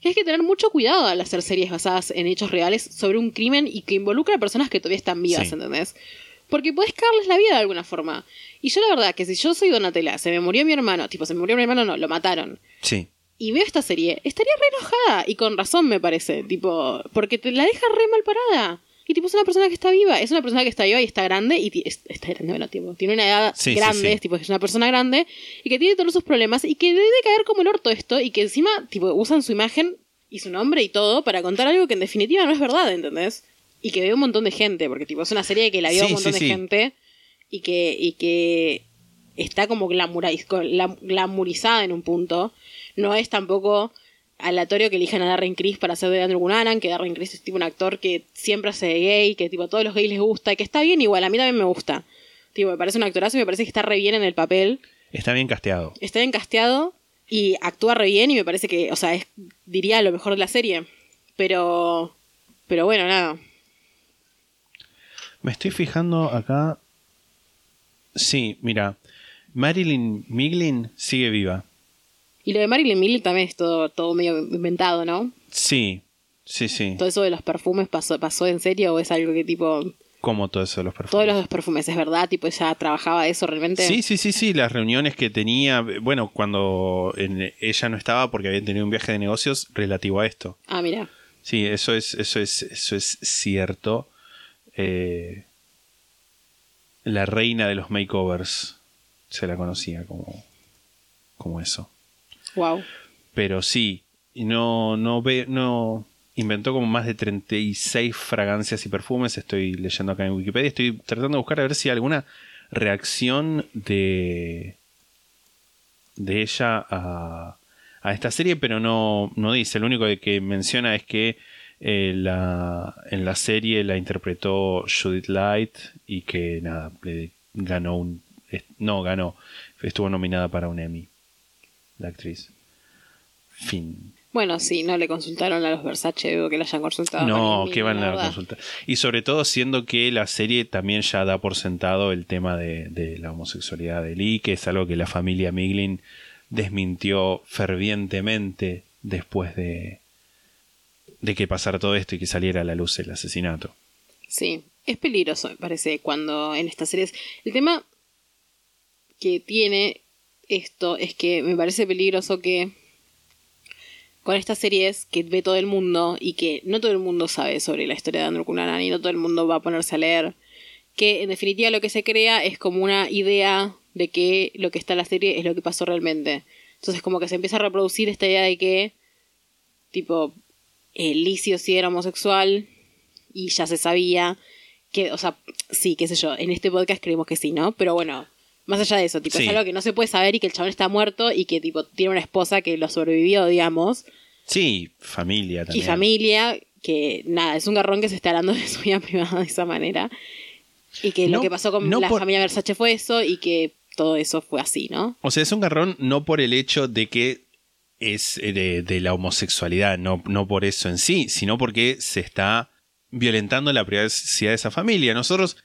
que hay que tener mucho cuidado al hacer series basadas en hechos reales sobre un crimen y que involucra a personas que todavía están vivas, Sí. ¿entendés? Porque puedes cagarles la vida de alguna forma. Y yo la verdad que si yo soy Donatella, se me murió mi hermano, tipo, se me murió mi hermano, no, lo mataron. Sí. Y veo esta serie, estaría re enojada. Y con razón me parece, tipo, porque te la deja re mal parada. Y tipo, es una persona que está viva, es una persona que está viva y está grande, y está grande, bueno, tipo, tiene una edad Sí, sí, grande, sí. es, tipo, es una persona grande, y que tiene todos sus problemas, y que debe caer como el orto esto, y que encima, tipo, usan su imagen y su nombre y todo para contar algo que en definitiva no es verdad, ¿entendés? Y que ve un montón de gente, porque tipo es una serie que la vio Sí, un montón sí, de sí. gente y que, y que está como glamuriz- glamurizada en un punto. No es tampoco aleatorio que elijan a Darren Criss para hacer de Andrew Cunanan, que Darren Criss es tipo un actor que siempre hace de gay, que tipo a todos los gays les gusta, y que está bien igual, a mí también me gusta. Tipo, me parece un actorazo y me parece que está re bien en el papel. Está bien casteado. Está bien casteado y actúa re bien y me parece que, o sea, es, diría lo mejor de la serie. Pero, pero bueno, nada. Me estoy fijando acá. Sí, mira. Marilyn Miglin sigue viva. Y lo de Marilyn Millie también es todo, todo medio inventado, ¿no? Sí, sí, sí. Todo eso de los perfumes pasó, pasó en serio o es algo que tipo... Como todo eso de los perfumes. Todos los perfumes, ¿es verdad? Tipo, ella trabajaba eso realmente. Sí, sí, sí, sí, las reuniones que tenía, bueno, cuando en- ella no estaba porque había tenido un viaje de negocios relativo a esto. Ah, mira. Sí, eso es, eso es, eso es cierto. Eh, la reina de los makeovers se la conocía como, como eso. Wow. Pero sí, no, no ve, no inventó como más de 36 fragancias y perfumes. Estoy leyendo acá en Wikipedia. Estoy tratando de buscar a ver si hay alguna reacción de de ella a, a esta serie, pero no, no dice. Lo único que menciona es que eh, la, en la serie la interpretó Judith Light y que nada, le ganó un. No, ganó. Estuvo nominada para un Emmy. La actriz. Fin. Bueno, sí, no le consultaron a los Versace, veo que le hayan consultado. No, que van a la consultar. Y sobre todo siendo que la serie también ya da por sentado el tema de, de la homosexualidad de Lee, que es algo que la familia Miglin desmintió fervientemente después de, de que pasara todo esto y que saliera a la luz el asesinato. Sí, es peligroso, me parece, cuando en estas series. El tema que tiene esto es que me parece peligroso que con estas series que ve todo el mundo y que no todo el mundo sabe sobre la historia de Andrew Cunanan y no todo el mundo va a ponerse a leer, que en definitiva lo que se crea es como una idea de que lo que está en la serie es lo que pasó realmente. Entonces como que se empieza a reproducir esta idea de que tipo Licio sí era homosexual y ya se sabía que, o sea, sí, qué sé yo, en este podcast creemos que sí, ¿no? Pero bueno, más allá de eso, tipo, Sí. es algo que no se puede saber y que el chabón está muerto y que tipo tiene una esposa que lo sobrevivió, digamos, Sí, familia y también. familia, que nada, es un garrón que se está hablando de su vida privada de esa manera. Y que No- lo que pasó con no la por- familia Versace fue eso y que todo eso fue así, ¿no? O sea, es un garrón no por el hecho de que es eh, de, de la homosexualidad, no, no por eso en sí, sino porque se está violentando la privacidad de esa familia. Nosotros,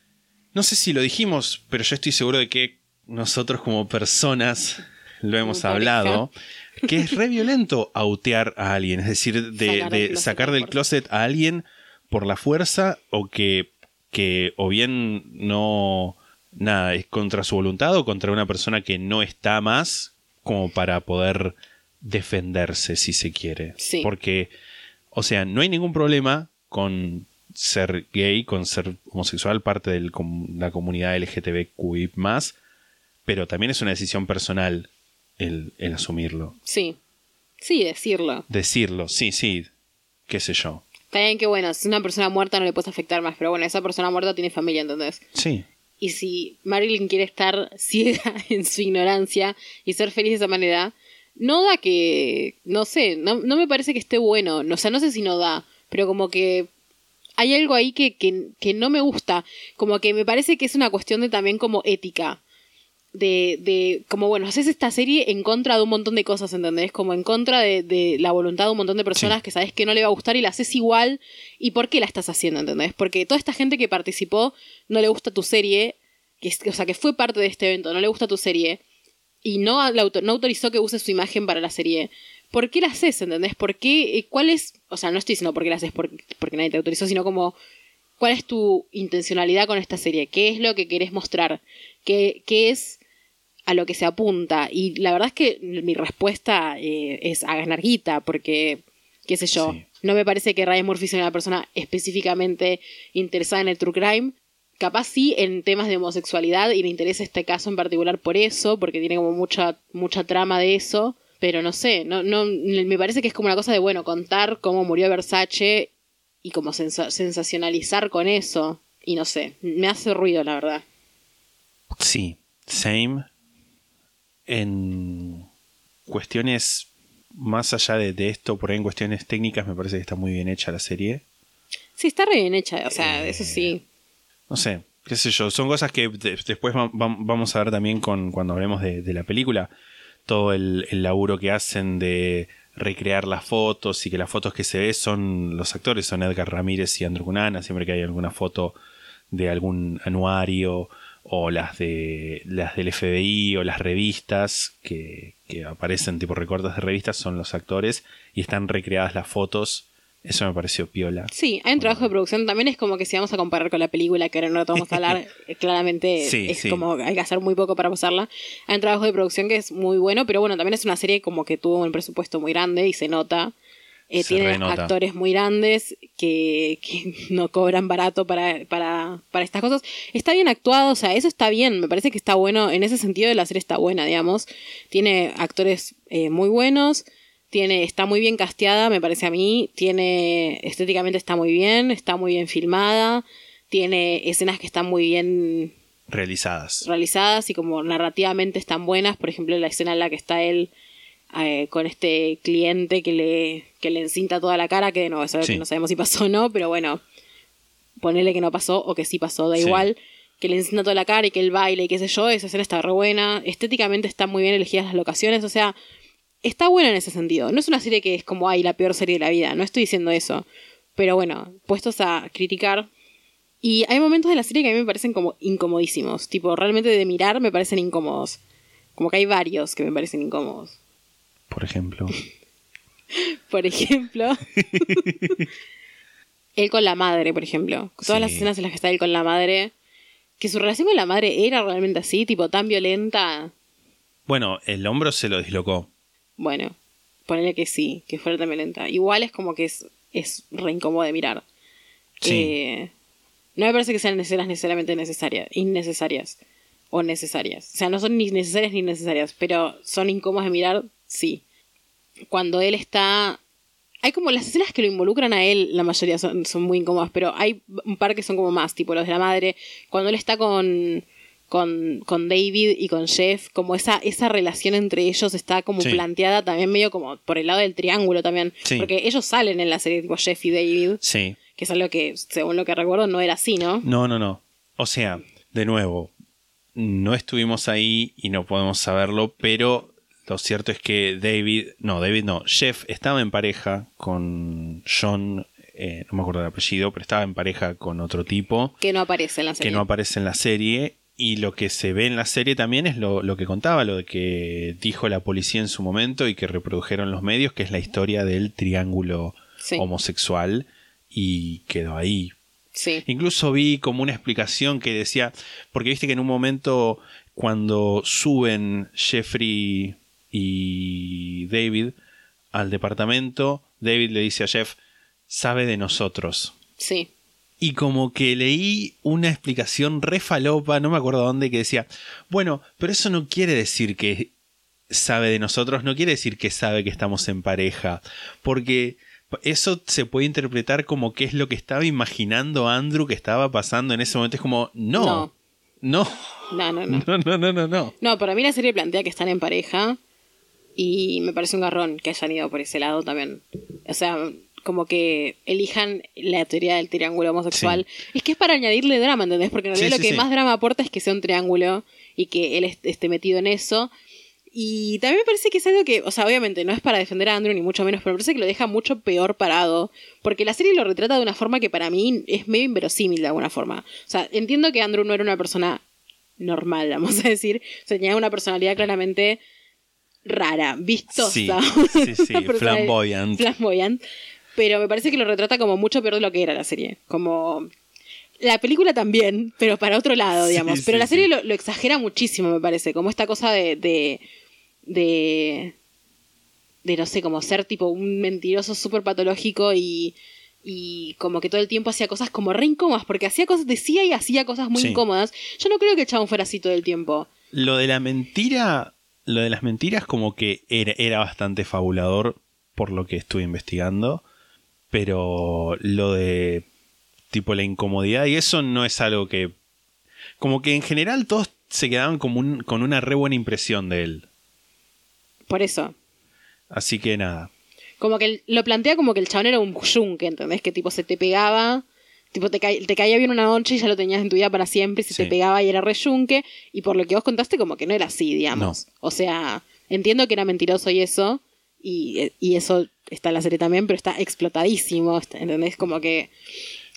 no sé si lo dijimos, pero yo estoy seguro de que nosotros como personas lo hemos hablado, que es re violento autear a alguien, es decir, de, Sacar del de closet sacar del closet a alguien por la fuerza o que, que o bien no, nada, es contra su voluntad o contra una persona que no está más como para poder defenderse si se quiere. Sí. Porque, o sea, no hay ningún problema con ser gay, con ser homosexual, parte de la comunidad LGTBQI+, pero también es una decisión personal el, el asumirlo. Sí. Sí, decirlo. Decirlo, sí, sí, qué sé yo. Bien que, bueno, si una persona muerta no le puedes afectar más, pero bueno, esa persona muerta tiene familia, ¿entendés? Sí, Y si Marilyn quiere estar ciega en su ignorancia y ser feliz de esa manera, no da que, no sé, no, no me parece que esté bueno. No, o sea, no sé si no da, pero como que hay algo ahí que, que, que no me gusta. Como que me parece que es una cuestión de también como ética. De, de, como bueno, haces esta serie en contra de un montón de cosas, ¿entendés? Como en contra de, de la voluntad de un montón de personas Sí. que sabes que no le va a gustar y la haces igual. ¿Y por qué la estás haciendo, entendés? Porque toda esta gente que participó no le gusta tu serie, que, o sea, que fue parte de este evento, no le gusta tu serie, y no, la no autorizó que uses su imagen para la serie. ¿Por qué la haces, entendés? ¿Por qué? eh, ¿Cuál es? O sea, no estoy diciendo por qué la haces porque, porque nadie te autorizó, sino como, ¿cuál es tu intencionalidad con esta serie? ¿Qué es lo que querés mostrar? ¿Qué, qué es a lo que se apunta? Y la verdad es que mi respuesta eh, es a ganar guita, porque, qué sé yo, Sí. no me parece que Ryan Murphy sea una persona específicamente interesada en el true crime. Capaz sí en temas de homosexualidad y le interesa este caso en particular por eso, porque tiene como mucha, mucha trama de eso. Pero no sé, no, no, me parece que es como una cosa de, bueno, contar cómo murió Versace y como sensa- sensacionalizar con eso. Y no sé, me hace ruido, la verdad. Sí, same. En cuestiones más allá de, de esto, por ahí en cuestiones técnicas, me parece que está muy bien hecha la serie. Sí, está re bien hecha, o sea, eso sí. No sé, qué sé yo, son cosas que de- después va- va- vamos a ver también con, cuando hablemos de, la película. Todo el, laburo que hacen de recrear las fotos y que las fotos que se ve son los actores, son Edgar Ramírez y Andrew Cunanan, siempre que hay alguna foto de algún anuario o las de las del FBI o las revistas que aparecen tipo recortes de revistas son los actores y están recreadas las fotos. Eso me pareció piola. Sí, hay un trabajo de producción. También es como que si vamos a comparar con la película, que ahora no vamos a hablar, eh, claramente Sí, es sí. como hay que hacer muy poco para pasarla. Hay un trabajo de producción que es muy bueno, pero bueno, también es una serie como que tuvo un presupuesto muy grande y se nota. Eh, Se tiene renota. actores muy grandes que, que no cobran barato para, para, para estas cosas. Está bien actuado, o sea, eso está bien. Me parece que está bueno. En ese sentido, la serie está buena, digamos. Tiene actores eh, muy buenos. Tiene, está muy bien casteada, me parece a mí. Tiene, estéticamente está muy bien, está muy bien filmada. Tiene escenas que están muy bien Realizadas. realizadas y como narrativamente están buenas. Por ejemplo, la escena en la que está él eh, con este cliente que le, que le encinta toda la cara, que de nuevo, es algo Sí. que no sabemos si pasó o no, pero bueno, ponele que no pasó o que sí pasó, da Sí. igual. Que le encinta toda la cara y que él baile y qué sé yo, esa escena está re buena. Estéticamente están muy bien elegidas las locaciones, o sea, está buena en ese sentido. No es una serie que es como, ay, la peor serie de la vida, no estoy diciendo eso. Pero bueno, puestos a criticar. Y hay momentos de la serie que a mí me parecen como incomodísimos. Tipo, realmente de mirar me parecen incómodos. Como que hay varios que me parecen incómodos. Por ejemplo. Por ejemplo, él con la madre, por ejemplo. Todas Sí. las escenas en las que está él con la madre. Que su relación con la madre era realmente así, tipo tan violenta. Bueno, el hombro se lo dislocó. Bueno, ponele que sí, que fuera tan violenta. Igual es como que es, es re incómodo de mirar. Sí. Eh, no me parece que sean escenas necesariamente necesarias, innecesarias o necesarias. O sea, no son ni necesarias ni innecesarias, pero son incómodas de mirar, sí. Cuando él está... Hay como las escenas que lo involucran a él, la mayoría son, son muy incómodas, pero hay un par que son como más, tipo los de la madre. Cuando él está con, con, con David y con Jeff, como esa, esa relación entre ellos está como Sí. planteada también medio como por el lado del triángulo también. Sí. Porque ellos salen en la serie, tipo Jeff y David, Sí. que es algo que, según lo que recuerdo, no era así, ¿no? No, no, no. O sea, de nuevo, no estuvimos ahí y no podemos saberlo, pero lo cierto es que David, no, David no, Jeff estaba en pareja con John, eh, no me acuerdo del apellido, pero estaba en pareja con otro tipo Que no aparece en la serie. que no aparece en la serie. Y lo que se ve en la serie también es lo, lo que contaba, lo de que dijo la policía en su momento y que reprodujeron los medios, que es la historia del triángulo Sí. homosexual. Y quedó ahí. Sí. Incluso vi como una explicación que decía, porque viste que en un momento cuando suben Jeffrey y David al departamento, David le dice a Jeff, sabe de nosotros. Sí. Y como que leí una explicación re falopa, no me acuerdo dónde, que decía, bueno, pero eso no quiere decir que sabe de nosotros, no quiere decir que sabe que estamos en pareja, porque eso se puede interpretar como que es lo que estaba imaginando Andrew que estaba pasando en ese momento. Es como, no, no, No, no, no. no, no, no, no, no. No, para mí la serie plantea que están en pareja y me parece un garrón que hayan ido por ese lado también. O sea, como que elijan la teoría del triángulo homosexual. Es que es para añadirle drama, ¿entendés? Porque en realidad sí, lo que más drama aporta es que sea un triángulo y que él est- esté metido en eso. Y también me parece que es algo que, o sea, obviamente no es para defender a Andrew ni mucho menos, pero me parece que lo deja mucho peor parado. Porque la serie lo retrata de una forma que para mí es medio inverosímil de alguna forma. O sea, entiendo que Andrew no era una persona normal, vamos a decir. O sea, tenía una personalidad claramente rara, vistosa. Sí, sí, sí, flamboyant. flamboyant. Pero me parece que lo retrata como mucho peor de lo que era la serie. Como. La película también, pero para otro lado, digamos. sí, pero la serie sí. lo, lo exagera muchísimo, me parece. Como esta cosa de. de. de, de, no sé, como ser tipo un mentiroso súper patológico y. Y como que todo el tiempo hacía cosas como re incómodas, porque hacía cosas, decía y hacía cosas muy incómodas. Yo no creo que el chabón fuera así todo el tiempo. Lo de la mentira, lo de las mentiras como que era, era bastante fabulador por lo que estuve investigando. Pero lo de tipo la incomodidad y eso no es algo que... Como que en general todos se quedaban como un- con una re buena impresión de él. Por eso. Así que nada. Como que el- lo plantea como que el chabón era un yunque, ¿entendés? Que tipo se te pegaba, tipo te, ca- te caía bien una noche y ya lo tenías en tu vida para siempre, y se Sí. te pegaba y era re yunque, y por lo que vos contaste como que no era así, digamos. O sea, entiendo que era mentiroso y eso, y, y eso está en la serie también, pero está explotadísimo, ¿entendés? Como que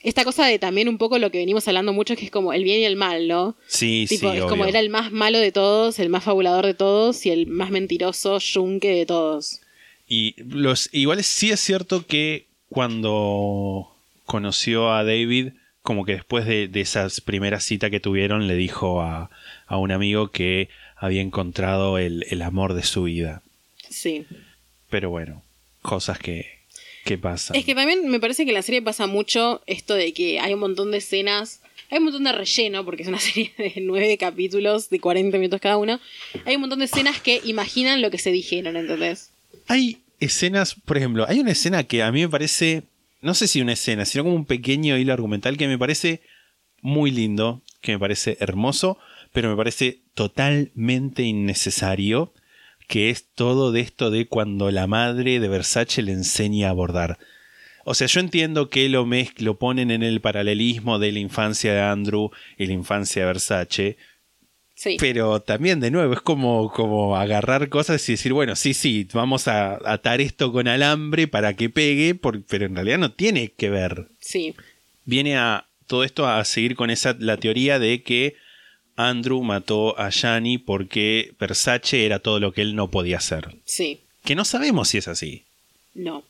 esta cosa de también un poco lo que venimos hablando mucho, que es como el bien y el mal, ¿no? Sí, Tipo, sí, es como obvio. era el más malo de todos, el más fabulador de todos y el más mentiroso yunque de todos. Y los, igual sí es cierto que cuando conoció a David, como que después de, de esa primera cita que tuvieron, le dijo a, a un amigo que había encontrado el, el amor de su vida. Sí. Pero bueno, cosas que, que pasan. Es que también me parece que en la serie pasa mucho esto de que hay un montón de escenas, hay un montón de relleno, porque es una serie de nueve capítulos de 40 minutos cada uno. Hay un montón de escenas que imaginan lo que se dijeron, ¿entendés? Hay escenas, por ejemplo, hay una escena que a mí me parece, no sé si una escena, sino como un pequeño hilo argumental que me parece muy lindo, que me parece hermoso, pero me parece totalmente innecesario, que es todo de esto de cuando la madre de Versace le enseña a bordar. O sea, yo entiendo que lo, lo ponen en el paralelismo de la infancia de Andrew y la infancia de Versace, Sí. pero también, de nuevo, es como, como agarrar cosas y decir, bueno, sí, sí, vamos a atar esto con alambre para que pegue, por- pero en realidad no tiene que ver. Sí. Viene a todo esto a seguir con esa la teoría de que Andrew mató a Gianni porque Versace era todo lo que él no podía hacer. Sí. Que no sabemos si es así. No.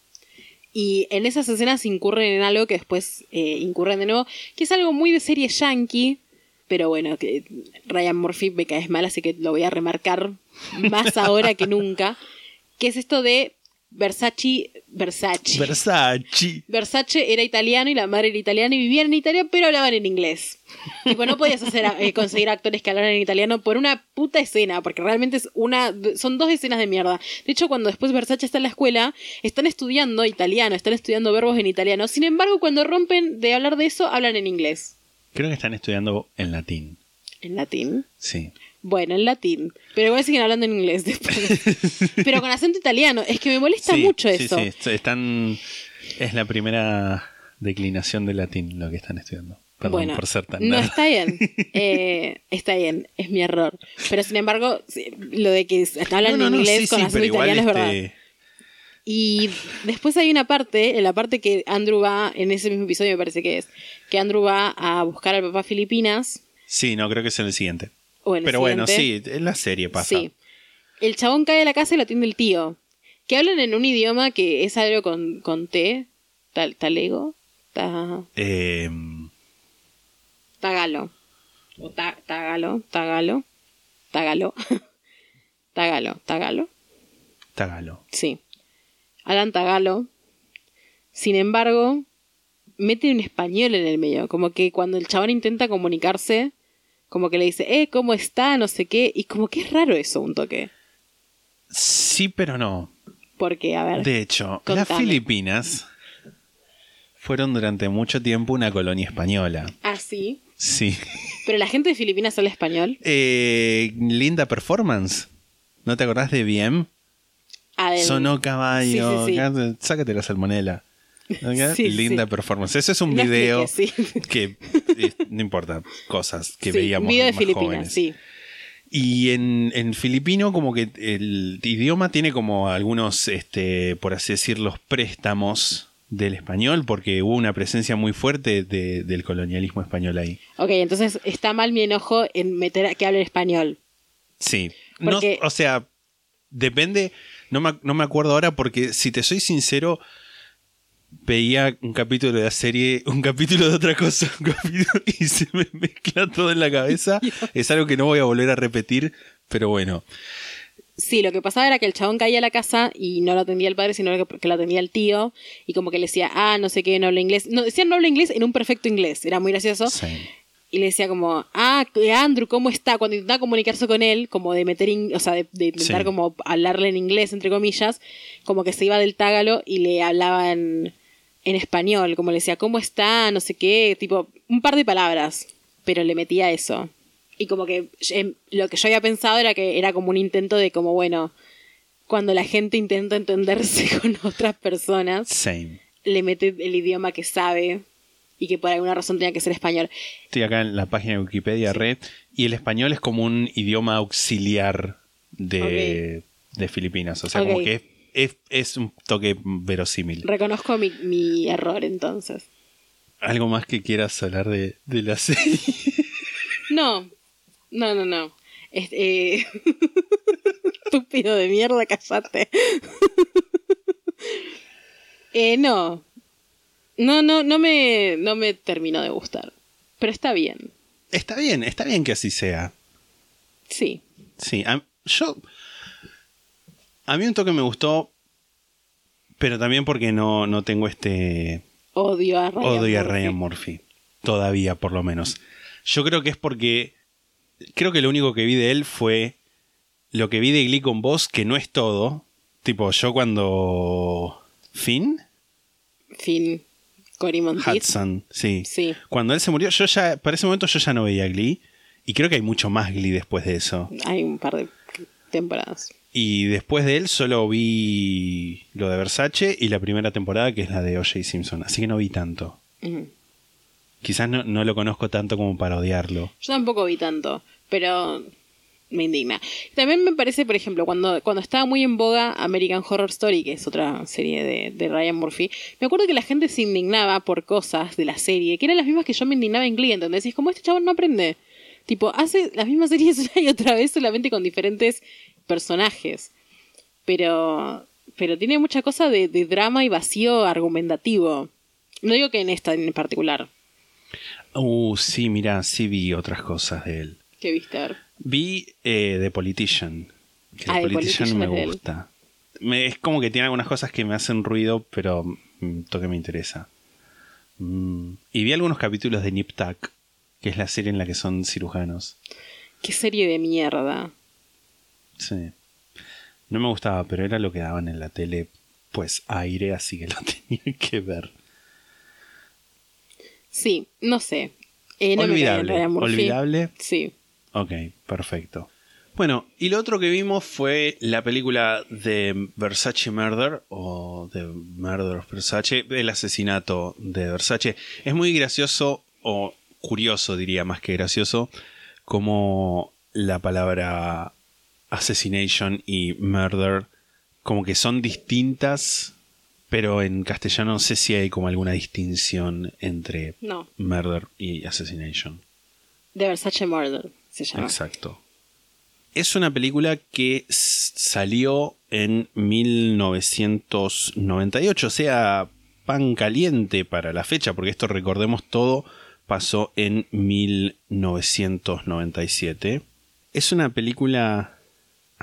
Y en esas escenas incurren en algo que después eh, incurren de nuevo, que es algo muy de serie yankee, pero bueno, que Ryan Murphy me caes mal, así que lo voy a remarcar más ahora que nunca, que es esto de Versace, Versace. Versace. Versace era italiano y la madre era italiana y vivían en Italia, pero hablaban en inglés. Tipo, no podías hacer, eh, conseguir actores que hablaran en italiano por una puta escena, porque realmente es una, son dos escenas de mierda. De hecho, cuando después Versace está en la escuela, están estudiando italiano, están estudiando verbos en italiano. Sin embargo, cuando rompen de hablar de eso, hablan en inglés. Creo que están estudiando en latín. ¿En latín? Sí. Bueno, en latín. Pero igual siguen hablando en inglés después. pero con acento italiano. Es que me molesta Sí, mucho sí, eso. sí, están. Es la primera declinación del latín lo que están estudiando. Perdón bueno, por ser tan no nerd. está bien, Eh, está bien, es mi error. Pero sin embargo, sí, lo de que hablan No, no, inglés sí, con sí, acento italiano es verdad. este, Y después hay una parte, en la parte que Andrew va, en ese mismo episodio me parece que es, que Andrew va a buscar al papá Filipinas. Sí, no, creo que es en el siguiente. O en el Pero bueno, sí, en la serie pasa. Sí. El chabón cae a la casa y lo atiende el tío. Que hablan en un idioma que es algo con, con T, tal, talego, ta, Eh, tagalo. O ta, tagalo, tagalo, tagalo, tagalo, tagalo. Tagalo. Sí. Hablan tagalo. Sin embargo, mete un español en el medio. Como que cuando el chabón intenta comunicarse, como que le dice, eh, ¿cómo está? No sé qué. Y como que es raro eso, un toque. Sí, pero no. Porque, a ver. De hecho, las. Filipinas fueron durante mucho tiempo una colonia española. Ah, sí. Sí. Pero la gente de Filipinas habla español. Eh, linda performance. ¿No te acordás de bien? Ah, Sonó caballo. Sí, sí, sí. acá, Sácate la salmonela. Sí, linda sí. performance. Ese es un video que eh, no importa, cosas que veíamos video de más Filipinas, jóvenes. sí. Y en, en filipino, como que el idioma tiene como algunos, este, por así decir, los préstamos del español, porque hubo una presencia muy fuerte de- del colonialismo español ahí. Ok, entonces está mal mi enojo en meter a que hable español. Sí. No, o sea, depende, no me, no me acuerdo ahora, porque si te soy sincero, veía un capítulo de la serie, un capítulo de otra cosa, un capítulo, y se me mezcla todo en la cabeza. Es algo que no voy a volver a repetir, pero bueno. Sí, lo que pasaba era que el chabón caía a la casa y no lo atendía el padre, sino que, lo atendía el tío. Y como que le decía, ah, no sé qué, no habla inglés. No, decían no habla inglés en un perfecto inglés. Era muy gracioso. Sí. Y le decía como, ah, que Andrew, ¿cómo está? Cuando intentaba comunicarse con él, como de meter, in- o sea, de, de intentar Sí. como hablarle en inglés, entre comillas, como que se iba del tágalo y le hablaban en español, como le decía, ¿cómo está? No sé qué, tipo, un par de palabras, pero le metía eso. Y como que em, lo que yo había pensado era que era como un intento de como, bueno, cuando la gente intenta entenderse con otras personas, Same. le mete el idioma que sabe y que por alguna razón tenía que ser español. Estoy acá en la página de Wikipedia Red y el español es como un idioma auxiliar de, de Filipinas. O sea, como que es, es- es un toque verosímil. Reconozco mi, mi error entonces. ¿Algo más que quieras hablar de, de la serie? No, no, no, no. Eh, Estúpido de mierda, callate. eh, no. No, no, no me, no me terminó de gustar. Pero está bien. está bien, está bien que así sea. Sí. Sí, yo. A mí un toque me gustó, pero también porque no, no tengo este Odio a Ryan. odio a Murphy. Ryan Murphy. Todavía, por lo menos. Yo creo que es porque. Creo que lo único que vi de él fue lo que vi de Glee con vos, que no es todo. Tipo, yo cuando. Finn Finn. Cory. Hudson, sí. Sí. Cuando él se murió, yo ya. Para ese momento yo ya no veía Glee. Y creo que hay mucho más Glee después de eso. Hay un par de temporadas. Y después de él solo vi lo de Versace y la primera temporada que es la de O.J. Simpson. Así que no vi tanto. Quizás no, no lo conozco tanto como para odiarlo. Yo tampoco vi tanto, pero me indigna. También me parece, por ejemplo, cuando, cuando estaba muy en boga American Horror Story, que es otra serie de, de Ryan Murphy, me acuerdo que la gente se indignaba por cosas de la serie, que eran las mismas que yo me indignaba en Glee, ¿entendés? Y es como este chabón no aprende. Tipo, hace las mismas series una y otra vez, solamente con diferentes personajes. Pero, pero tiene mucha cosa de, de drama y vacío argumentativo. No digo que en esta en particular. Uh, sí, mira, sí vi otras cosas de él. ¿Qué viste? A ver. Vi eh, The Politician. Que Ah, The Politician, Politician me gusta. Me- es como que tiene algunas cosas que me hacen ruido, pero mm, toque me interesa. Mm, Y vi algunos capítulos de Nip Tuck, que es la serie en la que son cirujanos. Qué serie de mierda. Sí. No me gustaba, pero era lo que daban en la tele, pues aire, así que lo tenía que ver. Sí, no sé. Cae olvidable. Olvidable. Sí. Ok, perfecto. Bueno, y lo otro que vimos fue la película de Versace Murder o The Murder of Versace, el asesinato de Versace. Es muy gracioso o curioso, diría más que gracioso, como la palabra assassination y murder como que son distintas, pero en castellano no sé si hay como alguna distinción entre No. murder y assassination. The Versace Murder se llama. Exacto. Es una película que salió en 1998, o sea, pan caliente para la fecha, porque esto recordemos todo pasó en 1997. Es una película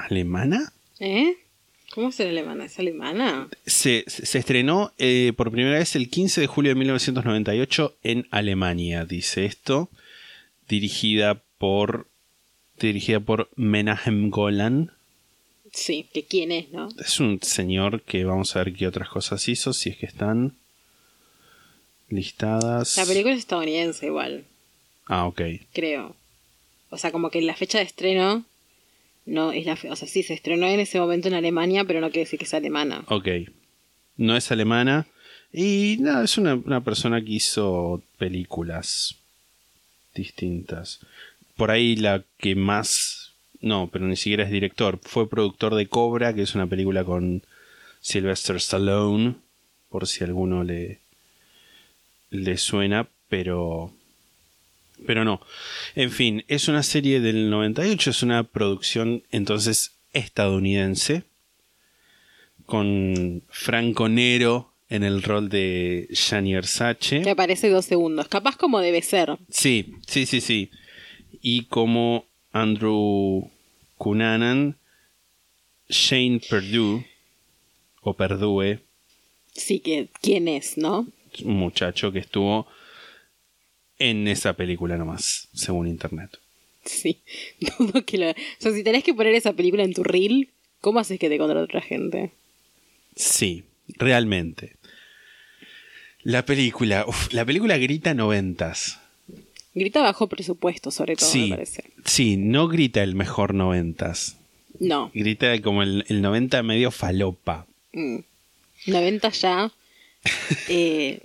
alemana. ¿Eh? ¿Cómo es alemana? ¿Es alemana? Se, se estrenó eh, por primera vez el 15 de julio de 1998 en Alemania, dice esto. Dirigida por. Dirigida por Menahem Golan. Sí, que quién es, ¿no? Es un señor que vamos a ver qué otras cosas hizo, si es que están listadas. La película es estadounidense igual, Ah, ok. creo. O sea, como que la fecha de estreno no es la o sea, sí se estrenó en ese momento en Alemania, pero no quiere decir que sea alemana. Ok. No es alemana. Y nada, es una, una persona que hizo películas distintas. Por ahí la que más... No, pero ni siquiera es director. Fue productor de Cobra, que es una película con Sylvester Stallone. Por si a alguno le, le suena, pero... Pero no. En fin, es una serie del 98, es una producción entonces estadounidense con Franco Nero en el rol de Gianni Versace. Que aparece dos segundos. Capaz como debe ser. Sí, sí, sí, sí. Y como Andrew Cunanan, Shane Perdue, o Perdue, Sí, que quién es, ¿no? un muchacho que estuvo en esa película nomás, según internet. Sí. Dudo que lo... O sea, si tenés que poner esa película en tu reel, ¿cómo haces que te contrate otra gente? Sí, realmente. La película, uf, la película grita noventas. Grita bajo presupuesto, sobre todo, Sí, me parece. sí, no grita el mejor noventas. No, Grita como el, el 90 medio falopa. mm. 90 ya. eh,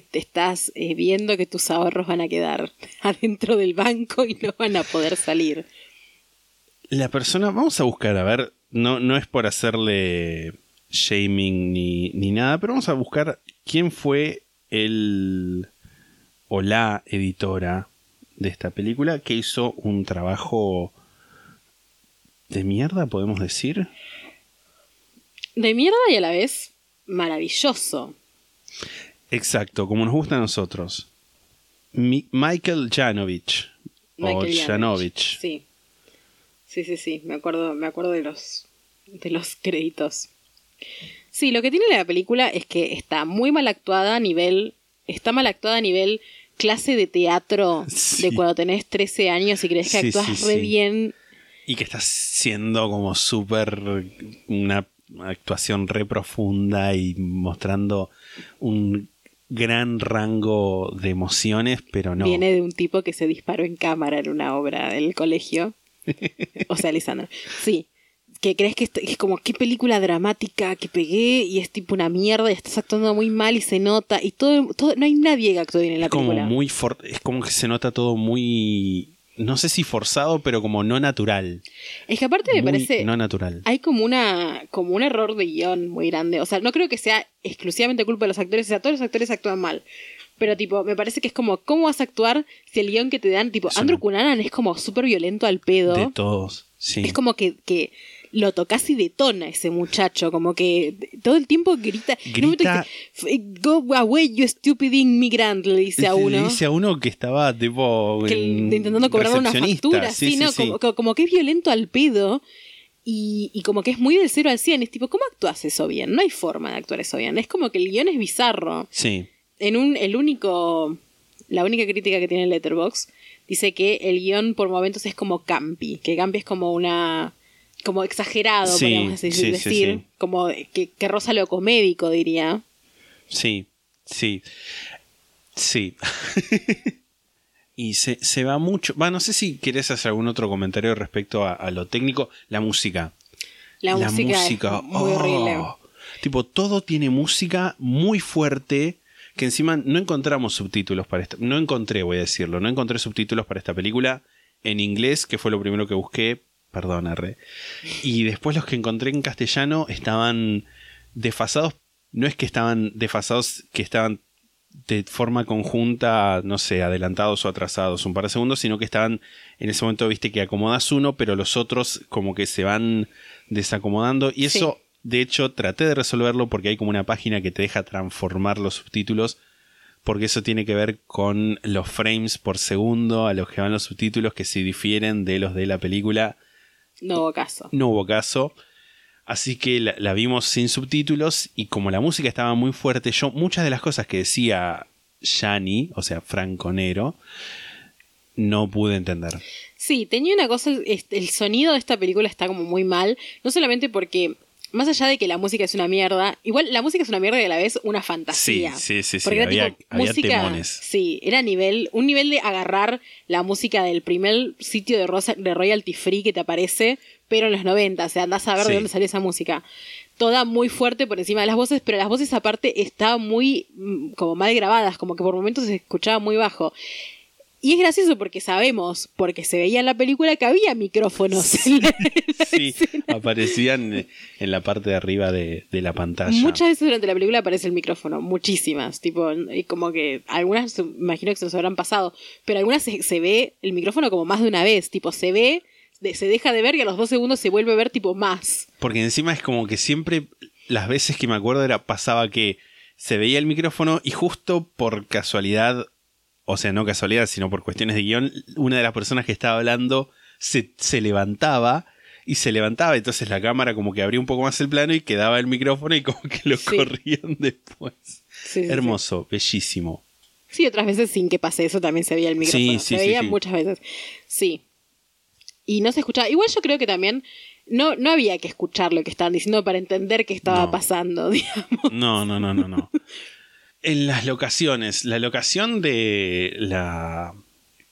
te estás eh, viendo que tus ahorros van a quedar adentro del banco y no van a poder salir. La persona, vamos a buscar, a ver, no, no es por hacerle shaming ni, ni nada, pero vamos a buscar quién fue el o la editora de esta película que hizo un trabajo de mierda, podemos decir. De mierda y a la vez maravilloso. Exacto, como nos gusta a nosotros. Mi- Michael Janovich. o Michael Janovich. Sí. Sí, sí, sí. Me acuerdo, me acuerdo de los, de los créditos. Sí, lo que tiene la película es que está muy mal actuada a nivel. Está mal actuada a nivel clase de teatro Sí. de cuando tenés 13 años y crees que Sí, actúas sí, re bien. Y que está siendo como súper una actuación re profunda y mostrando un gran rango de emociones, pero no. Viene de un tipo que se disparó en cámara en una obra del colegio. O sea, Lisandro. Sí. Que crees que es como qué película dramática que pegué y es tipo una mierda y estás actuando muy mal y se nota y todo, todo no hay nadie que actúe bien en la es como muy es como que se nota todo muy no sé si forzado, pero como no natural. Es que aparte me Muy parece no natural. hay como una como un error de guion muy grande. O sea, no creo que sea exclusivamente culpa de los actores, o sea, todos los actores actúan mal. Pero tipo, me parece que es como, ¿cómo vas a actuar si el guion que te dan, tipo, Andrew una- Cunanan es como súper violento al pedo? De todos, sí. Es como que, que lo tocas y detona ese muchacho, como que todo el tiempo grita. Grita- "F- Go away, you stupid immigrant, le dice a Le uno. dice a uno que estaba tipo que intentando cobrar una factura, Sí, ¿no? sí. Como, como que es violento al pedo. Y, y como que es muy del 0 al 100. Es tipo, ¿cómo actúas eso bien? No hay forma de actuar eso bien. Es como que el guion es bizarro. Sí. En un, el único, la única crítica que tiene Letterbox dice que el guion por momentos es como campi, que campi es como una, como exagerado, Sí, podríamos decir, sí, decir, sí. como que, que roza lo comédico, diría. Sí, sí. Sí. y se, se va mucho. Va, no sé si querés hacer algún otro comentario respecto a, a lo técnico. La música. La, música, es muy oh. horrible. Tipo, todo tiene música muy fuerte. Que encima no encontramos subtítulos para esta. No encontré, voy a decirlo. No encontré subtítulos para esta película en inglés, que fue lo primero que busqué. Perdón, arre. Y después los que encontré en castellano estaban desfasados. No es que estaban desfasados, que estaban de forma conjunta, no sé, adelantados o atrasados un par de segundos, sino que estaban en ese momento, viste, que acomodas uno, pero los otros como que se van desacomodando. Y Sí. eso, de hecho, traté de resolverlo porque hay como una página que te deja transformar los subtítulos, porque eso tiene que ver con los frames por segundo a los que van los subtítulos que se difieren de los de la película. No hubo caso. No hubo caso. Así que la, la vimos sin subtítulos y como la música estaba muy fuerte, yo muchas de las cosas que decía Yanni, o sea, Franco Nero, no pude entender. Sí, tenía una cosa, el, el sonido de esta película está como muy mal, no solamente porque, más allá de que la música es una mierda, igual la música es una mierda y a la vez una fantasía. Sí, sí, sí, sí, Porque era había- tipo había música, temones. sí, era nivel, un nivel de agarrar la música del primer sitio de, Rosa- de royalty free que te aparece, pero en los 90, o sea, andás a ver Sí. de dónde salió esa música. Toda muy fuerte por encima de las voces, pero las voces aparte estaban muy mm, como mal grabadas, como que por momentos se escuchaba muy bajo. Y es gracioso porque sabemos, porque se veía en la película que había micrófonos. en la- Sí, aparecían en la parte de arriba de, de la pantalla. Muchas veces durante la película aparece el micrófono, muchísimas, tipo, y como que algunas imagino que se nos habrán pasado, pero algunas se, se ve el micrófono como más de una vez, tipo, se ve, se deja de ver y a los dos segundos se vuelve a ver tipo más. Porque encima es como que siempre, las veces que me acuerdo era, pasaba que se veía el micrófono y justo por casualidad, o sea, no casualidad, sino por cuestiones de guion, una de las personas que estaba hablando se, se levantaba y se levantaba, entonces la cámara como que abría un poco más el plano y quedaba el micrófono y como que lo Sí. corrían después. Sí, sí, Hermoso, bellísimo. Sí. Otras veces sin que pase eso también se veía el micrófono. Sí, sí, se veía muchas veces. Sí. Y no se escuchaba. Igual yo creo que también no, no había que escuchar lo que estaban diciendo para entender qué estaba No. pasando, digamos. No, no, no, no, no. En las locaciones, la locación de la.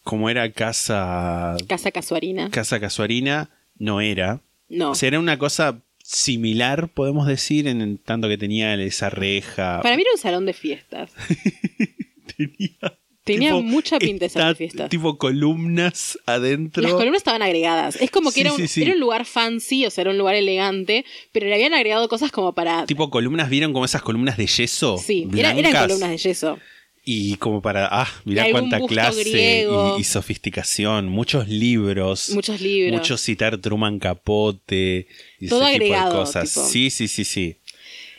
como era casa. Casa Casuarina. Casa Casuarina, no era. No. O sea, era una cosa similar, podemos decir, en tanto que tenía esa reja. Para mí era un salón de fiestas. tenía. Tenía tipo, mucha pinta de esta- fiestas. Tipo columnas adentro. Las columnas estaban agregadas. Es como que Sí, era, un, sí, sí. era un lugar fancy, o sea, era un lugar elegante, pero le habían agregado cosas como para... Tipo columnas, ¿vieron como esas columnas de yeso? sí, era- eran columnas de yeso. Y como para, ah, mirá cuánta clase y, y sofisticación, muchos libros. Muchos libros. Mucho citar Truman Capote y Todo ese tipo agregado, de cosas. tipo. Sí, sí, sí, sí.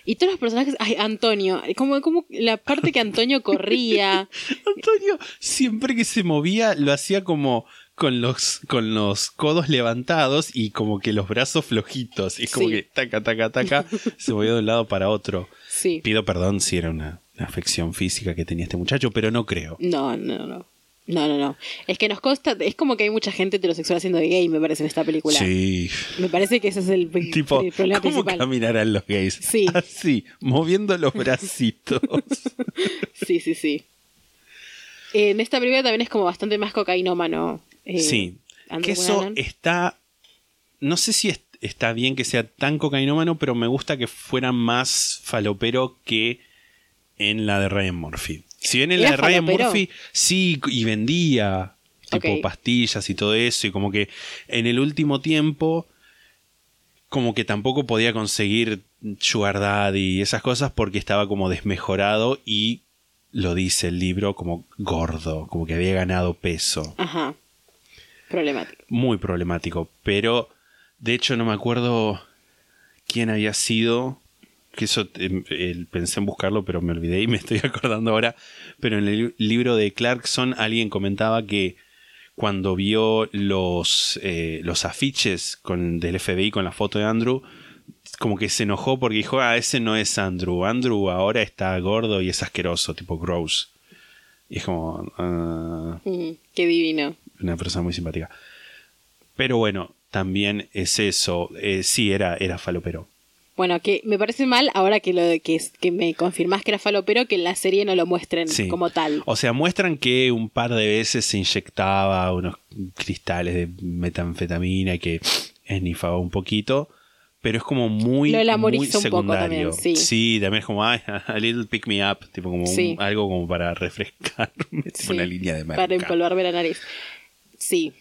Y todos los personajes... Ay, Antonio. Como, como la parte que Antonio corría. Antonio siempre que se movía lo hacía como con los, con los codos levantados y como que los brazos flojitos. Y como Sí. que taca, taca, taca, se movía de un lado para otro. Sí. Pido perdón si era una, una afección física que tenía este muchacho, pero no creo. No, no, no. No, no, no. Es que nos consta... Es como que hay mucha gente heterosexual haciendo de gay, me parece, en esta película. Sí. Me parece que ese es el, Tipo, el problema ¿cómo principal. caminarán los gays? Sí. Así, moviendo los bracitos. Sí, sí, sí. En esta película también es como bastante más cocainómano. eh, sí. Andrew Que eso está. No sé si es- está bien que sea tan cocainómano, pero me gusta que fuera más falopero que en la de Ryan Murphy. Si bien en la ¿Era de Ryan falopero? Murphy sí y vendía tipo pastillas y todo eso, y como que en el último tiempo como que tampoco podía conseguir sugar daddy y esas cosas porque estaba como desmejorado y lo dice el libro como gordo, como que había ganado peso. Ajá. Problemático. Muy problemático, pero de hecho no me acuerdo quién había sido, que eso eh, eh, pensé en buscarlo pero me olvidé y me estoy acordando ahora, pero en el li- libro de Clarkson alguien comentaba que cuando vio los, eh, los afiches con, del FBI con la foto de Andrew, como que se enojó porque dijo, ah, ese no es Andrew. Andrew ahora está gordo y es asqueroso, tipo gross. Y es como, ah, Mm, qué divino. una persona muy simpática. Pero bueno, también es eso. Eh, sí, era, era falopero. Bueno, que me parece mal ahora que lo de que, me confirmás que era falopero que en la serie no lo muestren Sí. como tal. O sea, muestran que un par de veces se inyectaba unos cristales de metanfetamina y que esnifaba un poquito. Pero es como muy, Lo muy glamoriza un poco secundario. también, sí. también es como, ay, a little pick me up. Tipo como un- Sí. algo como para refrescarme. tipo Sí, una línea de marca. Para empolvarme la nariz. Sí.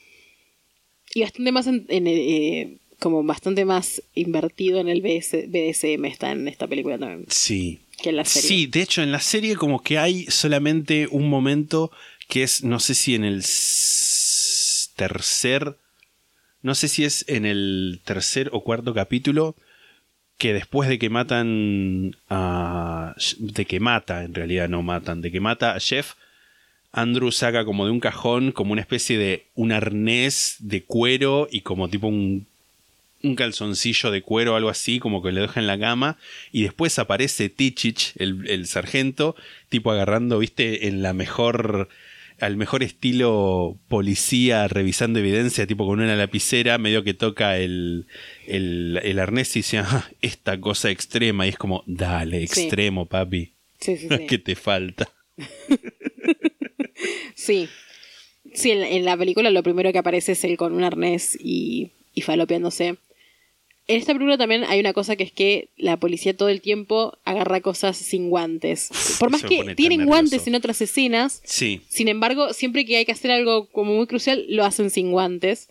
Y bastante más en, en, eh, como bastante más invertido en el BS BDSM está en esta película también Sí. que en la serie. Sí, de hecho en la serie como que hay solamente un momento que es, no sé si en el tercer, no sé si es en el tercer o cuarto capítulo, que después de que matan a... de que mata, en realidad no matan, de que mata a Jeff, Andrew saca como de un cajón como una especie de un arnés de cuero y como tipo un un calzoncillo de cuero o algo así, como que le deja en la cama, y después aparece Tichich, el, el sargento, tipo agarrando, viste, en la mejor, al mejor estilo policía, revisando evidencia, tipo con una lapicera, medio que toca el, el, el arnés y dice, "Ah, esta cosa extrema, y es como, dale, Sí. extremo, papi, Sí, sí, sí. ¿qué te falta? Sí. Sí, en, en la película lo primero que aparece es él con un arnés y, y falopeándose. En esta película también hay una cosa que es que la policía todo el tiempo agarra cosas sin guantes. Por más que tienen guantes en otras escenas, Sí, sin embargo, siempre que hay que hacer algo como muy crucial, lo hacen sin guantes.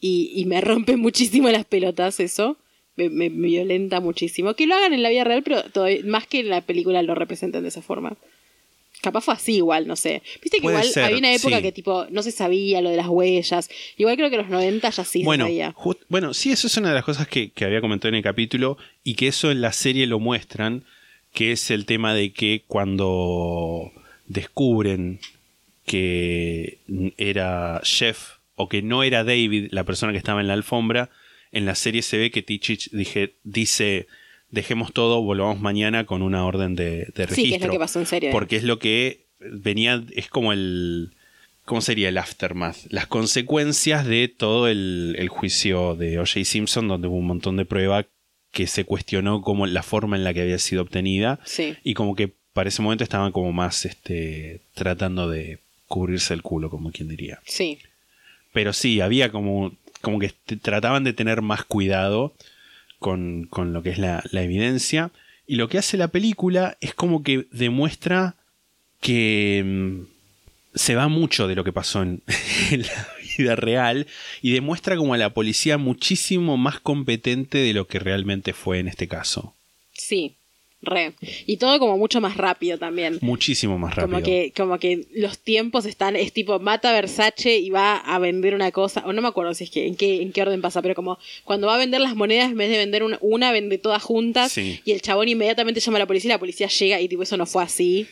Y, y me rompe muchísimo las pelotas eso. Me, me- me violenta muchísimo. Que lo hagan en la vida real, pero todavía, más que en la película lo representen de esa forma. Capaz fue así igual, no sé. Viste que Puede igual ser, había una época sí. que tipo no se sabía lo de las huellas. Igual creo que en los 90 ya sí bueno, se sabía. bueno, sí, eso es una de las cosas que, que había comentado en el capítulo y que eso en la serie lo muestran, que es el tema de que cuando descubren que era Jeff o que no era David la persona que estaba en la alfombra, en la serie se ve que Tichich dije, dice, dejemos todo, volvamos mañana con una orden de, de registro. Sí, que es lo que pasó en serio. Porque es lo que venía, es como el... ¿Cómo sería el aftermath? Las consecuencias de todo el, el juicio de O.J. Simpson, donde hubo un montón de prueba que se cuestionó como la forma en la que había sido obtenida. Sí. Y como que para ese momento estaban como más este, tratando de cubrirse el culo, como quien diría. Sí. Pero sí, había como, como que trataban de tener más cuidado con, con lo que es la, evidencia. Y lo que hace la película es como que demuestra que mm, se va mucho de lo que pasó en, en la vida real y demuestra como a la policía muchísimo más competente de lo que realmente fue en este caso. Sí. Re. Y todo como mucho más rápido también. Muchísimo más rápido. Como que, como que los tiempos están, es tipo, mata Versace y va a vender una cosa, o no me acuerdo si es que en qué, en qué orden pasa, pero como cuando va a vender las monedas, en vez de vender una, una vende todas juntas, Sí. y el chabón inmediatamente llama a la policía y la policía llega y tipo, eso no fue así.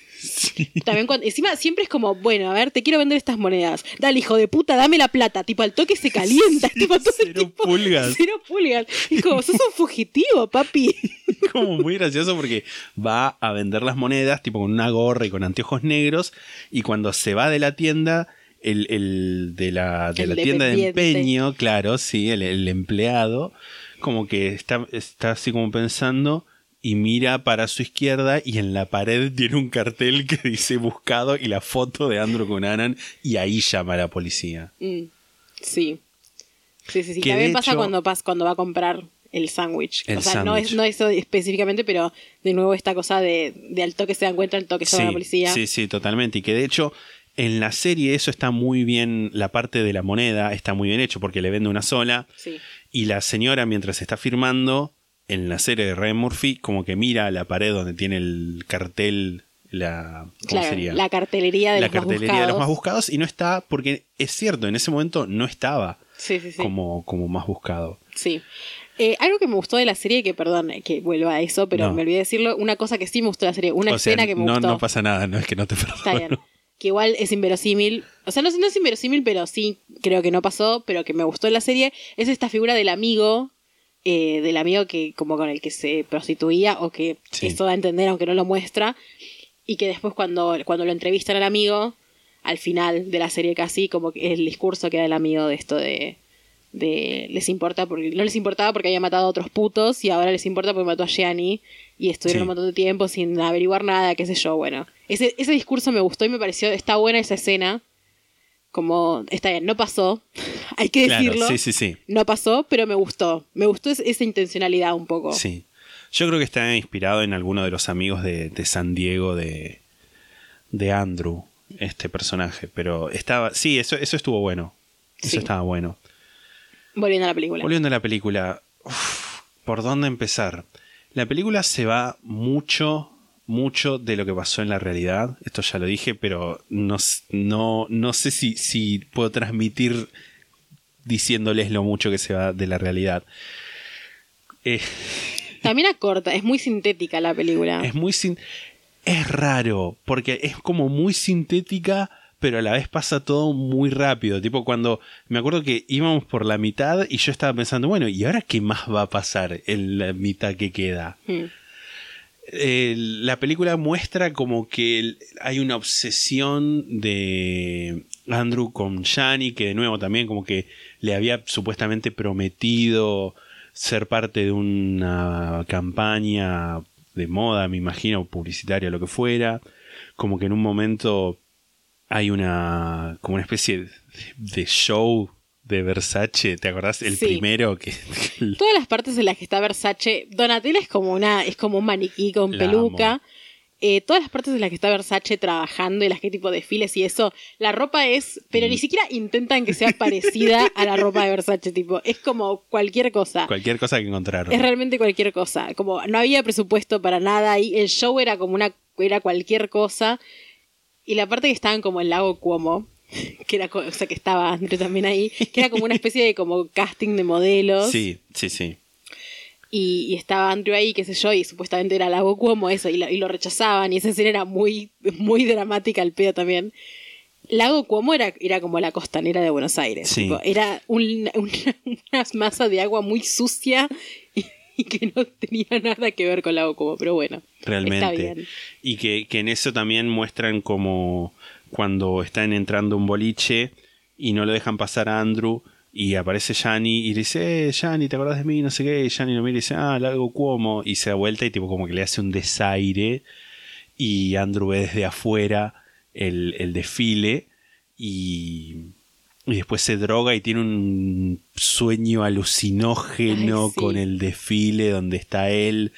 También cuando, encima siempre es como, bueno, a ver, te quiero vender estas monedas. Dale, hijo de puta, dame la plata. Tipo, al toque se calienta. es tipo, todo el cero pulgas. Cero pulgas. Y como, sos un fugitivo, papi. como muy gracioso porque va a vender las monedas, tipo con una gorra y con anteojos negros, y cuando se va de la tienda, el, el de la, de El la tienda de empeño, claro, sí, el, el empleado, como que está, está así como pensando y mira para su izquierda y en la pared tiene un cartel que dice buscado y la foto de Andrew Cunanan y ahí llama a la policía. Mm, sí. Sí, sí, sí. Que También pasa hecho- cuando, pas- cuando va a comprar el sándwich. O sea, no es, no eso específicamente, pero de nuevo esta cosa de, de al toque se dan cuenta, al toque llama a la policía. Sí, sí, totalmente. Y que de hecho en la serie eso está muy bien, la parte de la moneda está muy bien hecho porque le vende una sola Sí. y la señora mientras está firmando en la serie de Ryan Murphy como que mira a la pared donde tiene el cartel, la... ¿Cómo Claro, sería? la cartelería de la los más cartelería de los más buscados y no está, porque es cierto, en ese momento no estaba Sí, sí, sí. como, como más buscado. Sí. Eh, algo que me gustó de la serie, que perdón que vuelva a eso, pero No. me olvidé decirlo, una cosa que sí me gustó de la serie, una o sea, escena que me no, gustó. no pasa nada, no es que no te perdono. Está bien. Que igual es inverosímil. O sea, no, no es inverosímil, pero sí creo que no pasó, pero que me gustó en la serie. Es esta figura del amigo, eh, del amigo que como con el que se prostituía, o que Sí. eso da a entender, aunque no lo muestra. Y que después cuando, cuando lo entrevistan al amigo, al final de la serie casi, como que el discurso que da el amigo de esto de... de les importa porque no les importaba porque había matado a otros putos y ahora les importa porque mató a Gianni y estuvieron Sí. un montón de tiempo sin averiguar nada, qué sé yo, bueno. Ese, ese discurso me gustó y me pareció, está buena esa escena. Como, está bien, no pasó, hay que Claro, decirlo. sí, sí, sí. No pasó, pero me gustó. Me gustó es- esa intencionalidad un poco. Sí. Yo creo que está inspirado en alguno de los amigos de, de San Diego de, de Andrew, este personaje. Pero estaba. Sí, eso, eso estuvo bueno. Eso Sí. estaba bueno. Volviendo a la película. Volviendo a la película. uf, ¿Por dónde empezar? La película se va mucho, mucho de lo que pasó en la realidad. Esto ya lo dije, pero no, no, no sé si, si puedo transmitir diciéndoles lo mucho que se va de la realidad. Eh, También acorta, es muy sintética la película. Es muy sin... Es raro, porque es como muy sintética, pero a la vez pasa todo muy rápido. Tipo cuando me acuerdo que íbamos por la mitad y yo estaba pensando, bueno, ¿y ahora qué más va a pasar en la mitad que queda? Hmm. Eh, la película muestra como que hay una obsesión de Andrew con Shani, que de nuevo también como que le había supuestamente prometido ser parte de una campaña de moda, me imagino, publicitaria, lo que fuera. Como que en un momento hay una como una especie de show de Versace, ¿te acordás? El Sí. primero que Todas las partes en las que está Versace, Donatella es como una, es como un maniquí con La peluca. Eh, todas las partes en las que está Versace trabajando y las que tipo desfiles y eso, la ropa es, pero Mm. ni siquiera intentan que sea parecida a la ropa de Versace, tipo, es como cualquier cosa. cualquier cosa que encontraron. Es realmente cualquier cosa. Como no había presupuesto para nada y el show era como una era cualquier cosa. Y la parte que estaban como el lago Cuomo, que era o sea que estaba Andrew también ahí, que era como una especie de como casting de modelos. Sí, sí, sí. Y, y estaba Andrew ahí, qué sé yo, y supuestamente era lago Cuomo eso, y lo, y lo rechazaban, y esa escena era muy, muy dramática al pedo también. Lago Cuomo era, era como la costanera de Buenos Aires. Sí. tipo, era un- una, una masa de agua muy sucia y, y que no tenía nada que ver con Lago Cuomo, pero bueno. realmente. Está bien. Y que, que en eso también muestran como cuando están entrando un boliche y no lo dejan pasar a Andrew y aparece Gianni y le dice, eh, ¿te acordás de mí? No sé qué. Y Gianni lo mira y dice, ah, Lago Cuomo. Y se da vuelta y tipo como que le hace un desaire. y Andrew ve desde afuera el, el desfile y, y después se droga y tiene un sueño alucinógeno Ay, sí. con el desfile donde está él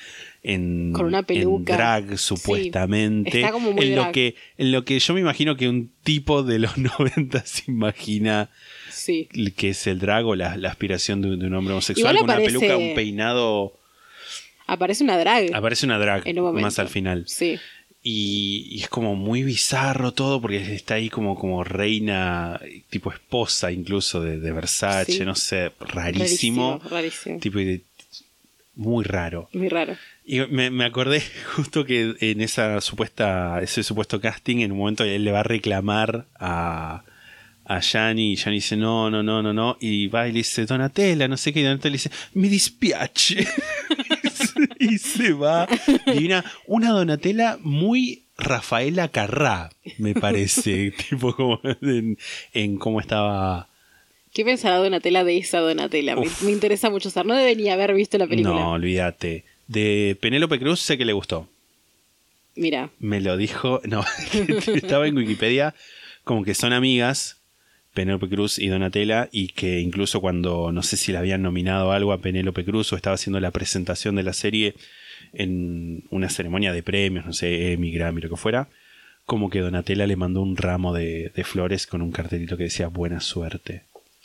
en, Con una en peluca. drag supuestamente. está como muy en lo que en lo que yo me imagino que un tipo de los 90 se imagina Sí. que es el drag o la, la aspiración de, de un hombre homosexual con una peluca, un peinado. Aparece una drag. Aparece una drag En un más al final. Sí. Y, y es como muy bizarro todo porque está ahí como, como reina, tipo esposa incluso de, de Versace, Sí. no sé, rarísimo. Rarísimo. rarísimo. Tipo de- muy raro. Muy raro. Y me, me acordé justo que en esa supuesta, ese supuesto casting, en un momento él le va a reclamar a, a Gianni, y Gianni dice, no, no, no, no, no, y va y le dice, Donatella, no sé qué, y Donatella le dice, me dispiace. y se va. Y una, una Donatella muy Rafaela Carrá, me parece, tipo como en, en cómo estaba... ¿Qué pensará Donatella de esa Donatella? Me, interesa mucho saber. No debe ni haber visto la película. No, olvídate. De Penélope Cruz sé que le gustó. Mira. Me lo dijo, no, estaba en Wikipedia como que son amigas, Penélope Cruz y Donatella, y que incluso cuando no sé si le habían nominado algo a Penélope Cruz o estaba haciendo la presentación de la serie en una ceremonia de premios, no sé, Emmy, Grammy, lo que fuera, como que Donatella le mandó un ramo de, de flores con un cartelito que decía buena suerte,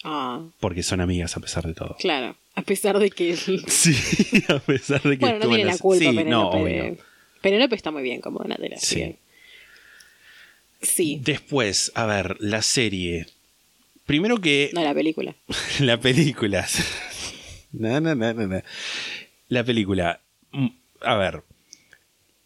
Ah, porque son amigas a pesar de todo. claro. A pesar de que. Sí, a pesar de que bueno, no tiene la- culpa, Sí, Penélope. no, obvio. Penélope está muy bien como Donatella. Sí. Sí. Sí. Después, a ver, la serie. Primero que No, la película. la película. no, no, no, no, no. La película. Mm, A ver.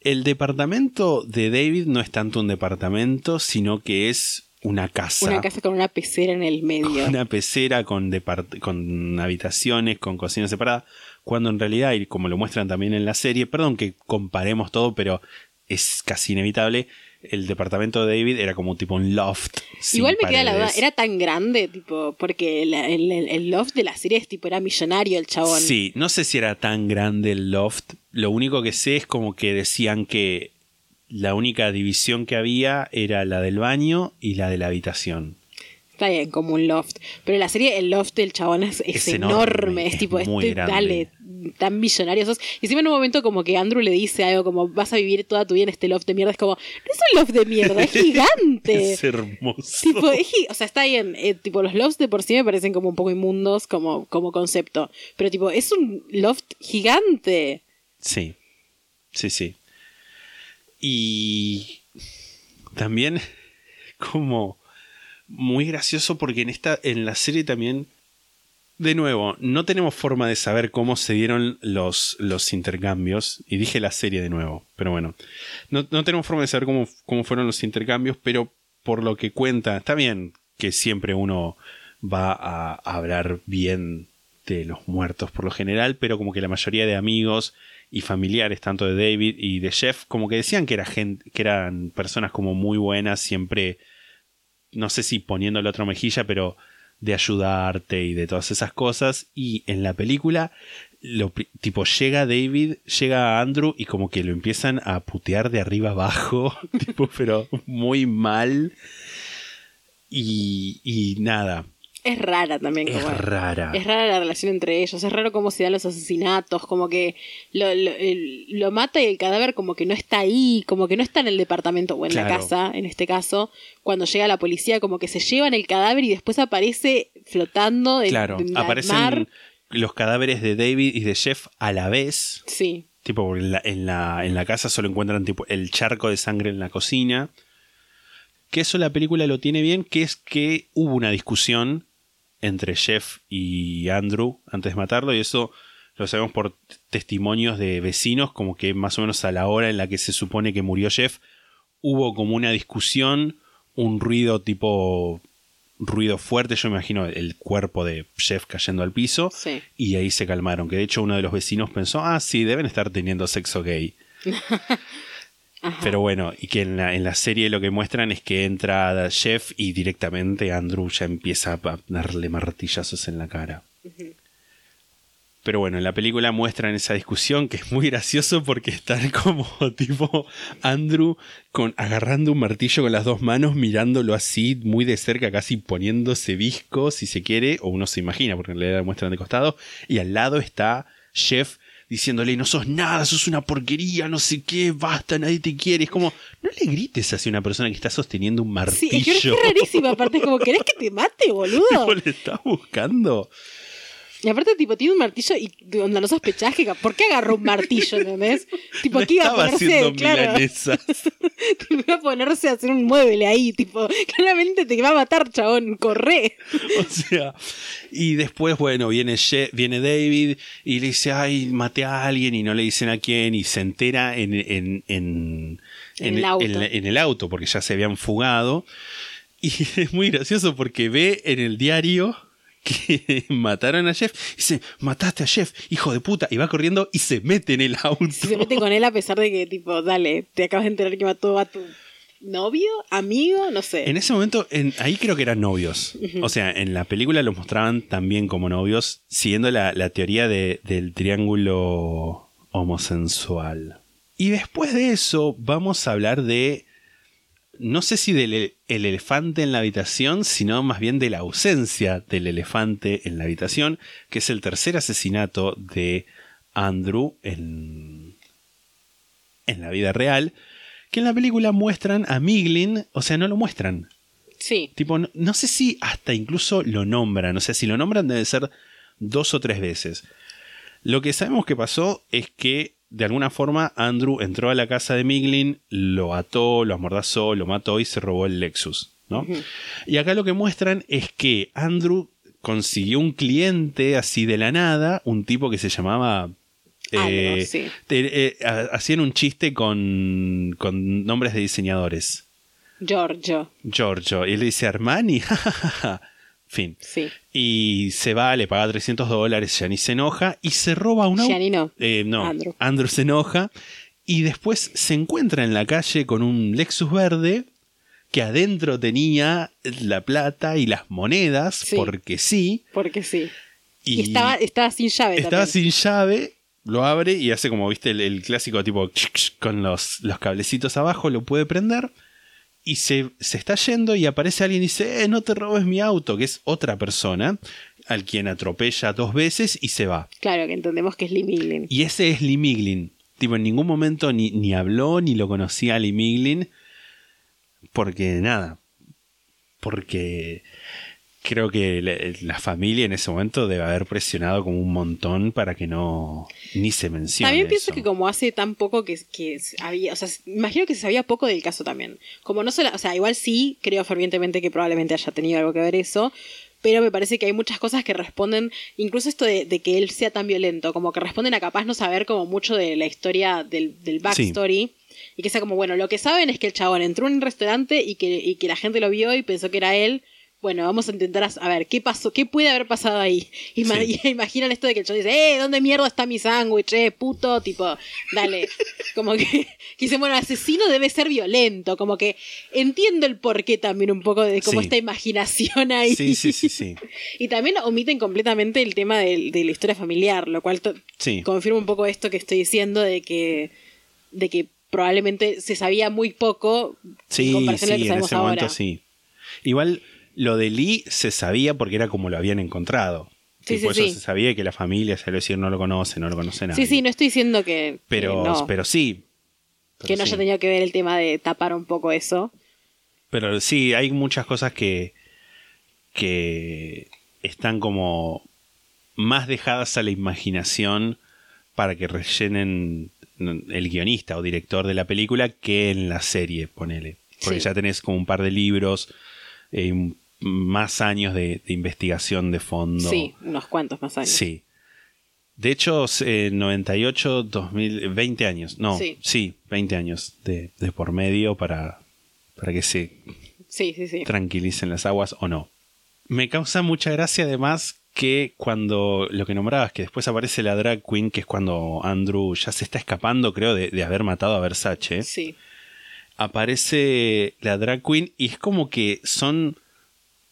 El departamento de David no es tanto un departamento, sino que es una casa. Una casa con una pecera en el medio. Una pecera con, con habitaciones, con cocina separada. Cuando en realidad, y como lo muestran también en la serie, perdón que comparemos todo, pero es casi inevitable. El departamento de David era como tipo un loft. Igual me queda la duda, era tan grande, tipo, porque el, el- el loft de la serie es tipo, era millonario el chabón. Sí, no sé si era tan grande el loft. Lo único que sé es como que decían que la única división que había era la del baño y la de la habitación. Está bien, como un loft. Pero en la serie, el loft del chabón es, es Es enorme, enorme, Es es tipo, muy este, dale, tan millonario sos. Y encima en un momento como que Andrew le dice algo como, vas a vivir toda tu vida en este loft de mierda. Es como, no es un loft de mierda, es gigante. Es hermoso. Tipo, o sea, está bien. eh, tipo, los lofts de por sí me parecen como un poco inmundos como, como concepto. Pero tipo, es un loft gigante. Sí, sí, sí. Y también como muy gracioso porque en esta en la serie también de nuevo no tenemos forma de saber cómo se dieron los, los intercambios. Y dije la serie de nuevo pero bueno. No, no tenemos forma de saber cómo, cómo fueron los intercambios pero por lo que cuenta está bien que siempre uno va a hablar bien de los muertos por lo general pero como que la mayoría de amigos y familiares tanto de David y de Jeff como que decían que gente que eran personas como muy buenas siempre no sé si poniendo la otra mejilla, pero de ayudarte y de todas esas cosas. Y en la película, lo, tipo, llega David, llega Andrew y como que lo empiezan a putear de arriba abajo, tipo, pero muy mal. Y, y nada, Es rara también. es como- rara. Es rara la relación entre ellos, es raro cómo se dan los asesinatos, como que lo, lo- mata y el cadáver como que no está ahí, como que no está en el departamento o en la casa, en este caso, cuando llega la policía como que se llevan el cadáver y después aparece flotando en, Claro, en aparecen mar. los cadáveres de David y de Jeff a la vez. Sí, Tipo, en la, en la, en la casa solo encuentran tipo el charco de sangre en la cocina. Que eso la película lo tiene bien, que es que hubo una discusión entre Jeff y Andrew antes de matarlo, y eso lo sabemos por testimonios de vecinos, como que más o menos a la hora en la que se supone que murió Jeff, hubo como una discusión, un ruido tipo ruido fuerte, yo me imagino el cuerpo de Jeff cayendo al piso, sí. y ahí se calmaron. Que de hecho uno de los vecinos pensó, ah, sí, deben estar teniendo sexo gay. Ajá. Pero bueno, y que en la, en la serie lo que muestran es que entra Jeff y directamente Andrew ya empieza a darle martillazos en la cara. Pero bueno, en la película muestran esa discusión que es muy gracioso porque están como tipo Andrew con, agarrando un martillo con las dos manos, mirándolo así muy de cerca, casi poniéndose visco, si se quiere, o uno se imagina, porque la muestran de costado, y al lado está Jeff diciéndole, no sos nada, sos una porquería, no sé qué, basta, nadie te quiere. Es como, no le grites hacia una persona que está sosteniendo un Sí, martillo. es que es rarísima. Aparte, es como, ¿querés que te mate, boludo? Tipo, le estás buscando. Y aparte, tipo, tiene un martillo y onda, no sospechás que. ¿Por qué agarró un martillo, entendés? Tipo, No aquí iba a ponerse, claro. Tipo, iba a ponerse a hacer un mueble ahí, tipo, claramente te va a matar, chabón, corre. O sea, y después, bueno, viene, Ye- viene David y le dice, ay, maté a alguien y no le dicen a quién y se entera en, en, en, En el auto. en- en el auto porque ya se habían fugado. Y es muy gracioso porque ve en el diario que mataron a Jeff. Y dice, mataste a Jeff, hijo de puta. Y va corriendo y se mete en el auto. Si se mete con él a pesar de que, tipo, dale, te acabas de enterar que mató a tu novio, amigo, no sé. En ese momento, en- ahí creo que eran novios. O sea, en la película los mostraban también como novios, siguiendo la, la teoría de- del triángulo homosensual. Y después de eso, vamos a hablar de. No sé si del el elefante en la habitación, sino más bien de la ausencia del elefante en la habitación, que es el tercer asesinato de Andrew en, en la vida real, que en la película muestran a Miglin, o sea, no lo muestran. Sí. Tipo, no, no sé si hasta incluso lo nombran, o sea, si lo nombran debe ser dos o tres veces. Lo que sabemos que pasó es que de alguna forma Andrew entró a la casa de Miglin, lo ató, lo amordazó, lo mató y se robó el Lexus, ¿no? Y acá lo que muestran es que Andrew consiguió un cliente así de la nada, un tipo que se llamaba... Algo, eh, sí. te- eh, ha- hacían un chiste con, con nombres de diseñadores. Giorgio. Giorgio. Y él le dice Armani. fin. Sí. Y se va, le paga 300 dólares, Gianni se enoja y se roba un auto. Gianni no. Eh, no, Andrew. Andrew se enoja y después se encuentra en la calle con un Lexus verde que adentro tenía la plata y las monedas, Sí. porque sí. Porque sí. Y, Y, estaba, estaba sin llave estaba también. sin llave, lo abre y hace como, viste, el, el clásico tipo con los, los cablecitos abajo, lo puede prender. Y se, se está yendo y aparece alguien y dice, eh, no te robes mi auto, que es otra persona, al quien atropella dos veces y se va. Claro, que entendemos que es Lee Miglin. Y ese es Lee Miglin. Tipo, en ningún momento ni, ni habló ni lo conocía a Lee Miglin. Porque nada. Porque creo que la, la familia en ese momento debe haber presionado como un montón para que no ni se mencione. También pienso eso. que como hace tan poco que, que había, o sea, imagino que se sabía poco del caso también. Como no solo, o sea, igual sí creo fervientemente que probablemente haya tenido algo que ver eso, pero me parece que hay muchas cosas que responden, incluso esto de, de que él sea tan violento, como que responden a capaz no saber como mucho de la historia del, del backstory. Y que sea como, bueno, lo que saben es que el chabón entró en un restaurante y que, y que la gente lo vio y pensó que era él. Bueno, vamos a intentar a, ver qué pasó, qué puede haber pasado ahí. Ima- Sí. Imaginan esto de que el chabón dice, eh, ¿dónde mierda está mi sándwich? Eh, puto, tipo, dale. Como que, dice, bueno, el asesino debe ser violento. Como que entiendo el porqué también un poco de como Sí. esta imaginación ahí. Sí, sí, sí, sí. Y también omiten completamente el tema del- de, la historia familiar, lo cual Sí. confirma un poco esto que estoy diciendo de que, de que probablemente se sabía muy poco en Sí, comparación a lo sí, que en ese ahora. momento sí. Igual lo de Lee se sabía porque era como lo habían encontrado. Sí, sí, eso sí. se sabía que la familia, se lo decir, no lo conoce, no lo conoce nadie. Sí, sí, no estoy diciendo que, pero, que no, pero sí. Pero que no haya tenido que ver el tema de tapar un poco eso. Pero sí, hay muchas cosas que, que están como más dejadas a la imaginación para que rellenen el guionista o director de la película que en la serie, ponele. Porque Sí. ya tenés como un par de libros, eh, un- más años de, de investigación de fondo. Sí, unos cuantos más años. Sí. De hecho, eh, 98, 2000, 20 años. No, Sí. sí, 20 años de, de por medio para, para que se sí, sí. sí. tranquilicen las aguas o no. Me causa mucha gracia además que cuando lo que nombrabas, que después aparece la drag queen, que es cuando Andrew ya se está escapando, creo, de, de haber matado a Versace, Sí. aparece la drag queen y es como que son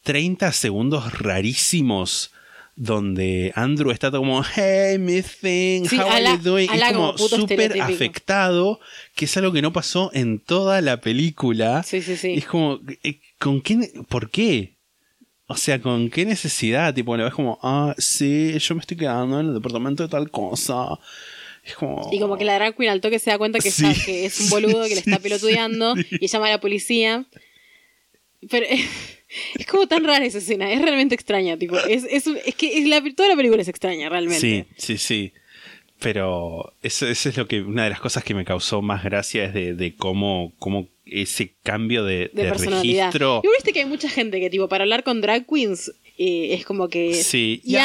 30 segundos rarísimos donde Andrew está como, hey, Miss Thing, Sí, how are you doing? Es como como súper afectado, que es algo que no pasó en toda la película. Sí, sí, sí. Es como, eh, ¿con qué? ¿Por qué? O sea, ¿con qué necesidad? Tipo, le ves como, ah, sí, yo me estoy quedando en el departamento de tal cosa. Es como... Y como que la drag queen al toque se da cuenta que, Sí. está- que es un boludo que le está pelotudeando y llama a la policía. Pero es como tan rara esa escena, es realmente extraña, tipo, es, es, es que es la- toda la película es extraña, realmente. Sí, sí, sí. Pero eso, eso es lo que una de las cosas que me causó más gracia es de, de cómo, cómo ese cambio de, De, de registro. Y viste que hay mucha gente que, tipo, para hablar con drag queens eh, es como que. Sí. Yes,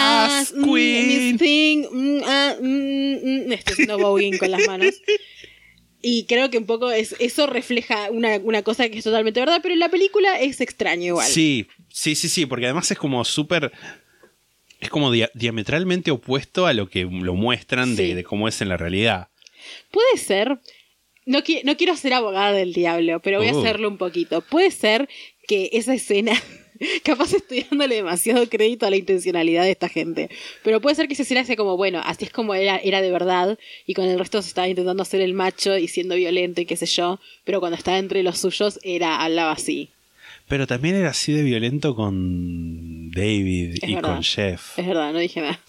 Yes, mm, queen. Thing, mm, ah, mm, estoy haciendo voguing con las manos. Y creo que un poco es, eso refleja una, una cosa que es totalmente verdad, pero en la película es extraño igual. Sí, sí, sí, sí, porque además es como súper... Es como dia- diametralmente opuesto a lo que lo muestran de, Sí. de cómo es en la realidad. Puede ser. No, qui- no quiero ser abogada del diablo, pero voy a Oh. hacerlo un poquito. Puede ser que esa escena. Capaz estoy dándole demasiado crédito a la intencionalidad de esta gente. Pero puede ser que escena sea como, bueno, así es como era, era de verdad. Y con el resto se estaba intentando hacer el macho y siendo violento y qué sé yo. Pero cuando estaba entre los suyos, era, hablaba así. Pero también era así de violento con David Es y verdad. con Jeff. Es verdad, no dije nada.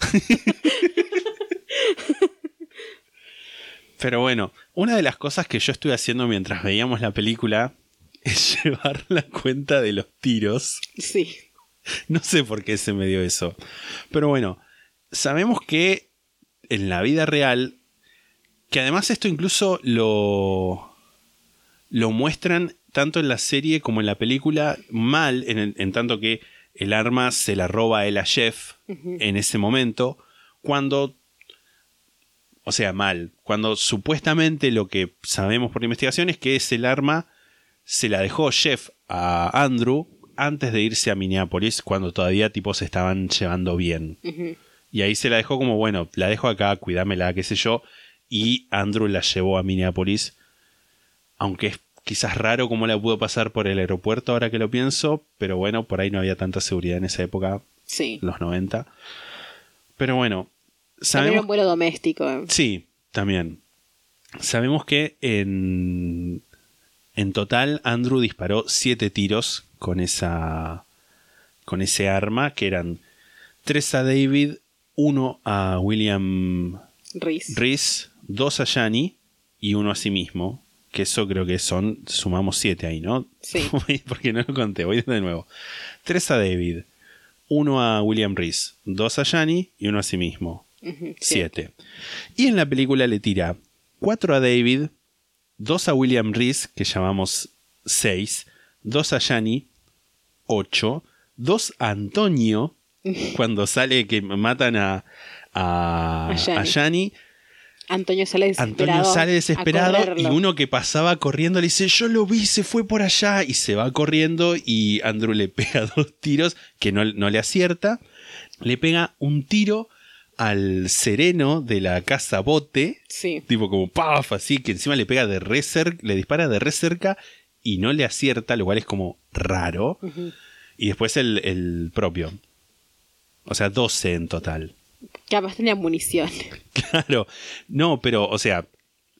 Pero bueno, una de las cosas que yo estuve haciendo mientras veíamos la película es llevar la cuenta de los tiros. Sí. No sé por qué se me dio eso. Pero bueno, sabemos que en la vida real, que además esto incluso lo, lo muestran tanto en la serie como en la película mal, en, el- en tanto que el arma se la roba él a Jeff en ese momento, cuando o sea, mal. Cuando supuestamente lo que sabemos por investigación es que ese arma se la dejó Jeff a Andrew antes de irse a Minneapolis, cuando todavía tipo se estaban llevando bien. Y ahí se la dejó como, bueno, la dejo acá, cuidámela, qué sé yo. Y Andrew la llevó a Minneapolis. Aunque es quizás raro cómo la pudo pasar por el aeropuerto ahora que lo pienso, pero bueno, por ahí no había tanta seguridad en esa época, Sí. los 90. Pero bueno, También era sabemos un vuelo doméstico. Sí, también. Sabemos que en, en total Andrew disparó siete tiros con esa con ese arma, que eran tres a David, uno a William Reese. Reese, dos a Yanni y uno a sí mismo. Que eso creo que son, sumamos siete ahí, ¿no? Sí. Porque no lo conté, voy de nuevo. Tres a David, uno a William Reese, dos a Yanni y uno a sí mismo. Siete. Y en la película le tira cuatro a David, dos a William Reese, que llamamos seis, dos a Yanni, ocho, dos a Antonio, cuando sale que matan a, a, A Yanni. Antonio sale desesperado. Antonio sale desesperado y uno que pasaba corriendo le dice, yo lo vi, se fue por allá y se va corriendo y Andrew le pega dos tiros que no, no le acierta. Le pega un tiro al sereno de la casa bote, Sí. tipo como paf, así que encima le pega de re cerca, le dispara de re cerca y no le acierta, lo cual es como raro. Y después el, el propio. O sea, 12 en total. Capaz tenía munición. Claro, no, pero, o sea,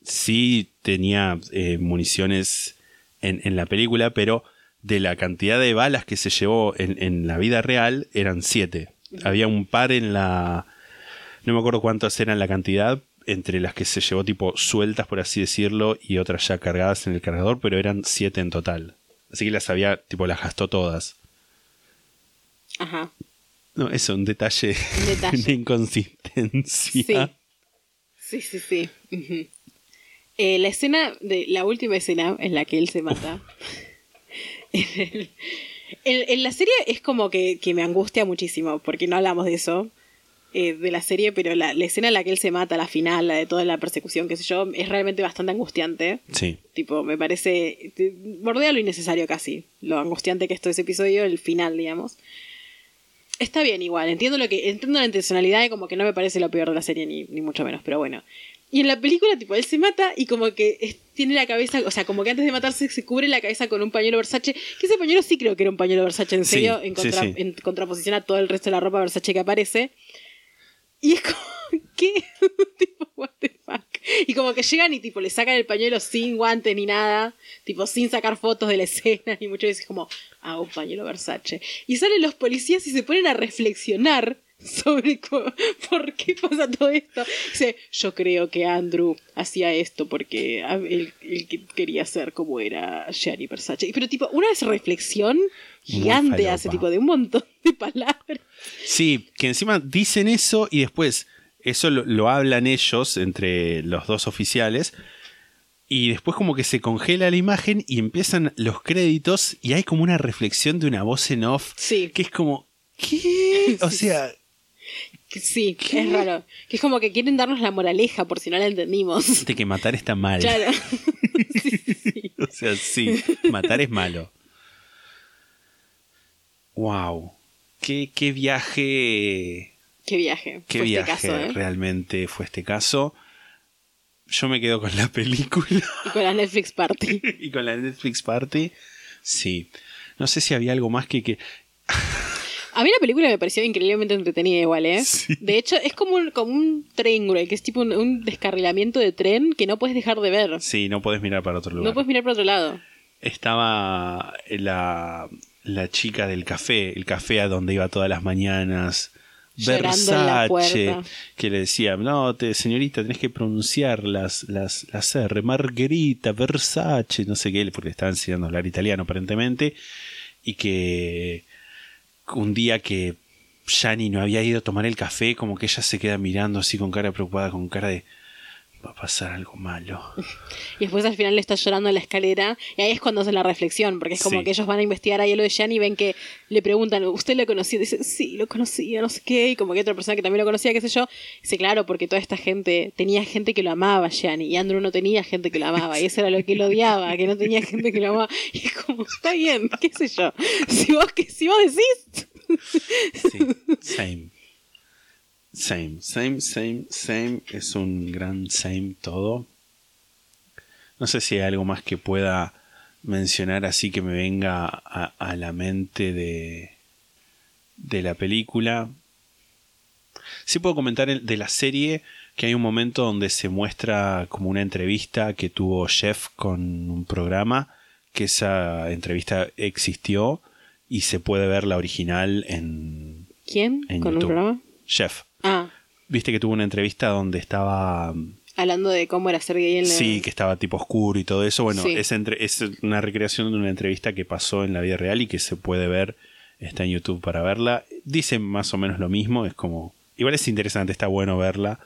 sí tenía eh, municiones en, en la película, pero de la cantidad de balas que se llevó en, en la vida real eran siete. Había un par en la... No me acuerdo cuántas eran la cantidad, entre las que se llevó tipo sueltas, por así decirlo, y otras ya cargadas en el cargador, pero eran siete en total. Así que las había, tipo, las gastó todas. Ajá. No, eso, un detalle, Un detalle. de inconsistencia. Sí. Sí, sí, sí. Eh, la escena, de la última escena en la que él se mata. en, el- en- en la serie es como que, que me angustia muchísimo, porque no hablamos de eso, eh, de la serie, pero la, la escena en la que él se mata, la final, la de toda la persecución, qué sé yo, es realmente bastante angustiante. Sí. Tipo, me parece. Bordea lo innecesario casi. Lo angustiante que es todo ese episodio, el final, digamos. Está bien igual, entiendo lo que. Entiendo la intencionalidad y como que no me parece lo peor de la serie, ni, ni mucho menos, pero bueno. Y en la película, tipo, él se mata y como que es- tiene la cabeza, o sea, como que antes de matarse se cubre la cabeza con un pañuelo Versace, que ese pañuelo sí creo que era un pañuelo Versace, en Sí, serio, en, sí. en contraposición a todo el resto de la ropa Versace que aparece. Y es como, ¿qué? tipo, what the fuck. Y como que llegan y tipo le sacan el pañuelo sin guantes ni nada, tipo sin sacar fotos de la escena, y muchas veces como, ah, un pañuelo Versace. Y salen los policías y se ponen a reflexionar sobre por qué pasa todo esto. Dice, yo creo que Andrew hacía esto porque él, él que- quería ser como era Gianni Versace. Pero tipo, una reflexión gigante hace tipo de un montón de palabras. Sí, que encima dicen eso y después eso lo, lo hablan ellos entre los dos oficiales. Y después como que se congela la imagen y empiezan los créditos y hay como una reflexión de una voz en off Sí. que es como, ¿qué? O sea, Sí, es raro. Que es como que quieren darnos la moraleja por si no la entendimos. de que matar está mal. Claro. Sí, sí, sí. O sea, sí, matar es malo. Wow. Qué, qué viaje. Qué viaje. Qué fue viaje este caso, ¿eh? realmente fue este caso. Yo me quedo con la película Y con la Netflix Party. y con la Netflix Party. Sí. No sé si había algo más que. que... A mí la película me pareció increíblemente entretenida igual, ¿eh? Sí. De hecho, es como un, como un triángulo, que es tipo un, un descarrilamiento de tren que no puedes dejar de ver. Sí, no podés mirar para otro lugar. No puedes mirar para otro lado. Estaba la, la chica del café, el café a donde iba todas las mañanas. Versace, que le decía, no, te, señorita, tenés que pronunciar las, las, las R, Margherita, Versace, no sé qué, porque le estaba enseñando a hablar italiano aparentemente, y que un día que Gianni no había ido a tomar el café, como que ella se queda mirando así con cara preocupada, con cara de, va a pasar algo malo. Y después al final le está llorando en la escalera. Y ahí es cuando hacen la reflexión, porque es como Sí. que ellos van a investigar ahí lo de Gianni y ven que le preguntan, ¿usted lo conocía? Dice, sí, lo conocía, no sé qué. Y como que otra persona que también lo conocía, qué sé yo. Dice, claro, porque toda esta gente tenía gente que lo amaba, Gianni. Y Andrew no tenía gente que lo amaba. Y eso era lo que lo odiaba, que no tenía gente que lo amaba. Y es como, está bien, qué sé yo. Si vos, que, si vos decís. Sí, same. Same, same, same, same. Es un gran same todo. No sé si hay algo más que pueda mencionar así que me venga a, a la mente de, de la película. Sí puedo comentar el- de la serie que hay un momento donde se muestra como una entrevista que tuvo Jeff con un programa, que esa entrevista existió y se puede ver la original en, ¿Quién? en ¿Con un YouTube. programa? Jeff. Ah, Viste que tuvo una entrevista donde estaba... hablando de cómo era ser gay en la... Sí, que estaba tipo oscuro y todo eso. Bueno, Sí. es, entre- es una recreación de una entrevista que pasó en la vida real y que se puede ver. Está en YouTube para verla. Dice más o menos lo mismo. Es como. Igual es interesante, está bueno verla.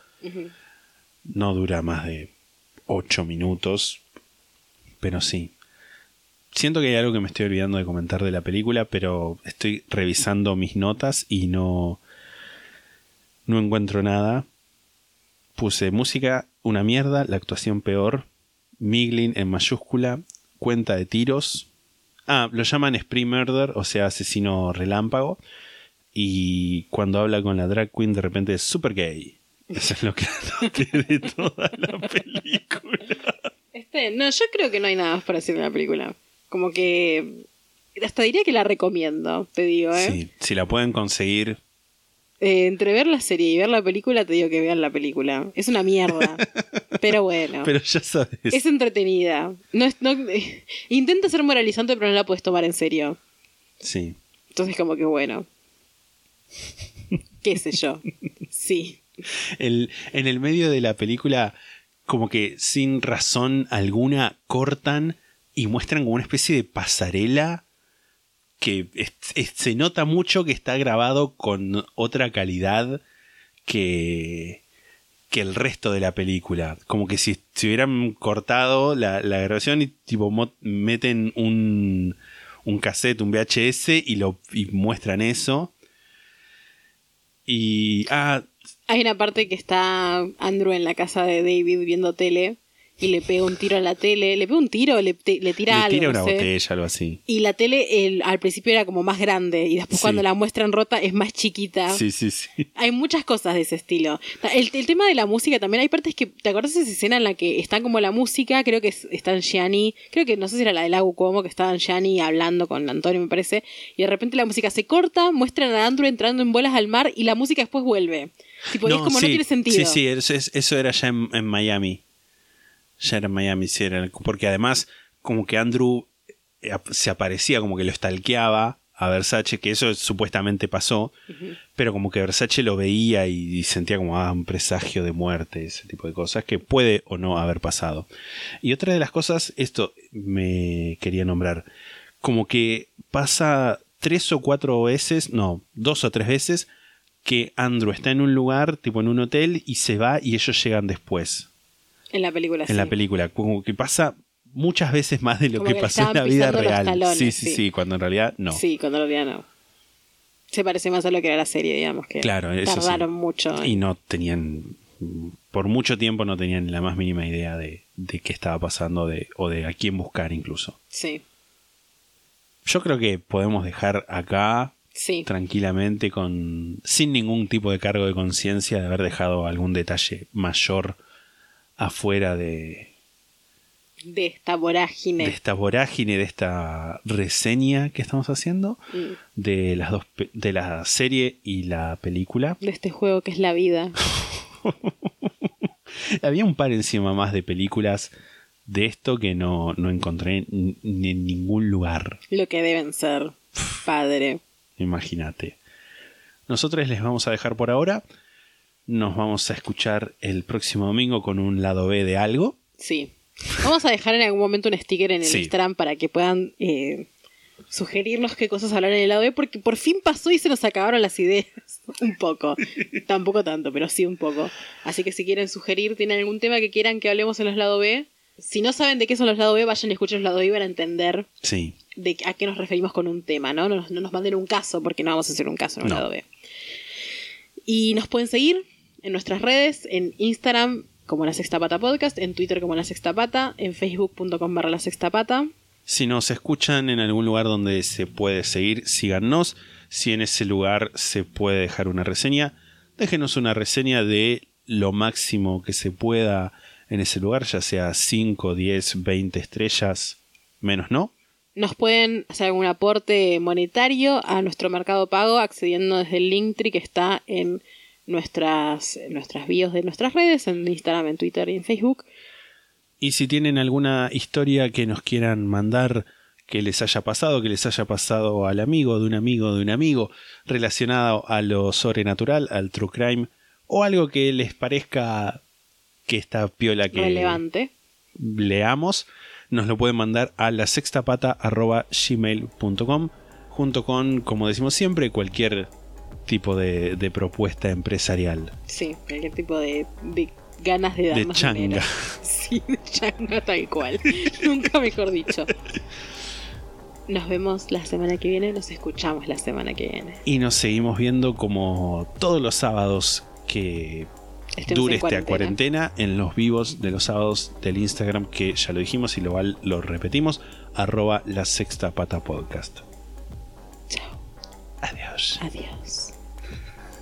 No dura más de 8 minutos. Pero sí. Siento que hay algo que me estoy olvidando de comentar de la película, pero estoy revisando mis notas y no. No encuentro nada. Puse música, una mierda, la actuación peor, Miglin en mayúscula, cuenta de tiros. Ah, lo llaman Spree Murder, o sea, asesino relámpago. Y cuando habla con la drag queen, de repente es super gay. Eso es lo que noté de toda la película. Este, no, yo creo que no hay nada más para decir de la película. Como que. Hasta diría que la recomiendo, te digo, ¿eh? Sí, si la pueden conseguir, Eh, entre ver la serie y ver la película, te digo que vean la película. Es una mierda. pero bueno. pero ya sabes. Es entretenida. No es, no, intenta ser moralizante, pero no la puedes tomar en serio. Sí. Entonces, como que bueno. ¿Qué sé yo? Sí. El, en el medio de la película, como que sin razón alguna, cortan y muestran como una especie de pasarela que se nota mucho que está grabado con otra calidad que, que el resto de la película. Como que si, si hubieran cortado la, la grabación y tipo meten un, un cassette, un VHS y, lo, y muestran eso. Y... Ah, Hay una parte que está Andrew en la casa de David viendo tele y le pega un tiro a la tele. Le pega un tiro, le, te- le tira Le algo. tira no una sé. botella, algo así. Y la tele el- al principio era como más grande y después Sí. cuando la muestran rota es más chiquita. Sí, sí, sí. Hay muchas cosas de ese estilo. El, el tema de la música también, hay partes que, ¿te acuerdas de esa escena en la que está como la música? Creo que es- están Gianni, creo que no sé si era la de Lago Cuomo, que estaban Gianni hablando con Antonio, me parece, y de repente la música se corta, muestran a Andrew entrando en bolas al mar y la música después vuelve. Tipo, es como no sí, tiene sentido. Sí, sí, eso, es- eso era ya en, en Miami. Ya era en Miami, sí, era, porque además como que Andrew eh, se aparecía, como que lo stalkeaba a Versace, que eso supuestamente pasó, pero como que Versace lo veía y, y sentía como ah, un presagio de muerte, ese tipo de cosas, que puede o no haber pasado. Y otra de las cosas, esto me quería nombrar, como que pasa tres o cuatro veces, no, dos o tres veces, que Andrew está en un lugar, tipo en un hotel, y se va y ellos llegan después En la película, en la película. Como que pasa muchas veces más de lo que que pasó en la vida real. talones, sí, sí, sí. sí, cuando en realidad no. Sí, cuando lo veía no. Se parece más a lo que era la serie, digamos, que Claro, eso sí. tardaron mucho. Y no tenían, por mucho tiempo no tenían la más mínima idea de, de qué estaba pasando de, o de a quién buscar incluso. Sí, Yo creo que podemos dejar acá sí. tranquilamente con sin ningún tipo de cargo de conciencia de haber dejado algún detalle mayor afuera de, De esta vorágine. de esta vorágine, de esta reseña que estamos haciendo Mm. de las dos de la serie y la película. de este juego que es la vida. Había un par encima más de películas de esto que no, no encontré en, en ningún lugar. Lo que deben ser. Padre. Imagínate. Nosotros les vamos a dejar por ahora. Nos vamos a escuchar el próximo domingo con un lado B de algo. Sí. Vamos a dejar en algún momento un sticker en el Sí. Instagram para que puedan eh, sugerirnos qué cosas hablar en el lado B, porque por fin pasó y se nos acabaron las ideas. un poco. Tampoco tanto, pero sí un poco. Así que si quieren sugerir, tienen algún tema que quieran que hablemos en los lado B. Si no saben de qué son los lado B, vayan y escuchen los lado B para entender Sí. de a qué nos referimos con un tema, ¿no? No nos, no nos manden un caso, porque no vamos a hacer un caso en un No. lado B. Y nos pueden seguir en nuestras redes, en Instagram como La Sexta Pata Podcast, en Twitter como La Sexta Pata, en facebook.com barra La Sexta Pata. Si nos escuchan en algún lugar donde se puede seguir, síganos. Si en ese lugar se puede dejar una reseña, déjenos una reseña de lo máximo que se pueda en ese lugar, ya sea 5, 10, 20 estrellas, menos no. Nos pueden hacer algún aporte monetario a nuestro mercado pago accediendo desde el Linktree que está en nuestras, nuestras bios de nuestras redes, en Instagram, en Twitter y en Facebook. Y si tienen alguna historia que nos quieran mandar que les haya pasado, que les haya pasado al amigo de un amigo de un amigo, relacionado a lo sobrenatural, al true crime, o algo que les parezca que está piola que Relevante. leamos, nos lo pueden mandar a la sextapata.gmail.com junto con, como decimos siempre, cualquier tipo de, de propuesta empresarial. Sí, cualquier tipo de, de ganas de darnos changa. dinero. Sí, de changa tal cual. Nunca mejor dicho. Nos vemos la semana que viene, nos escuchamos la semana que viene. Y nos seguimos viendo como todos los sábados que Estemos dure esta cuarentena. cuarentena en los vivos de los sábados del Instagram que ya lo dijimos y lo, lo repetimos arroba la sexta pata podcast. Chao. Adiós. Adiós.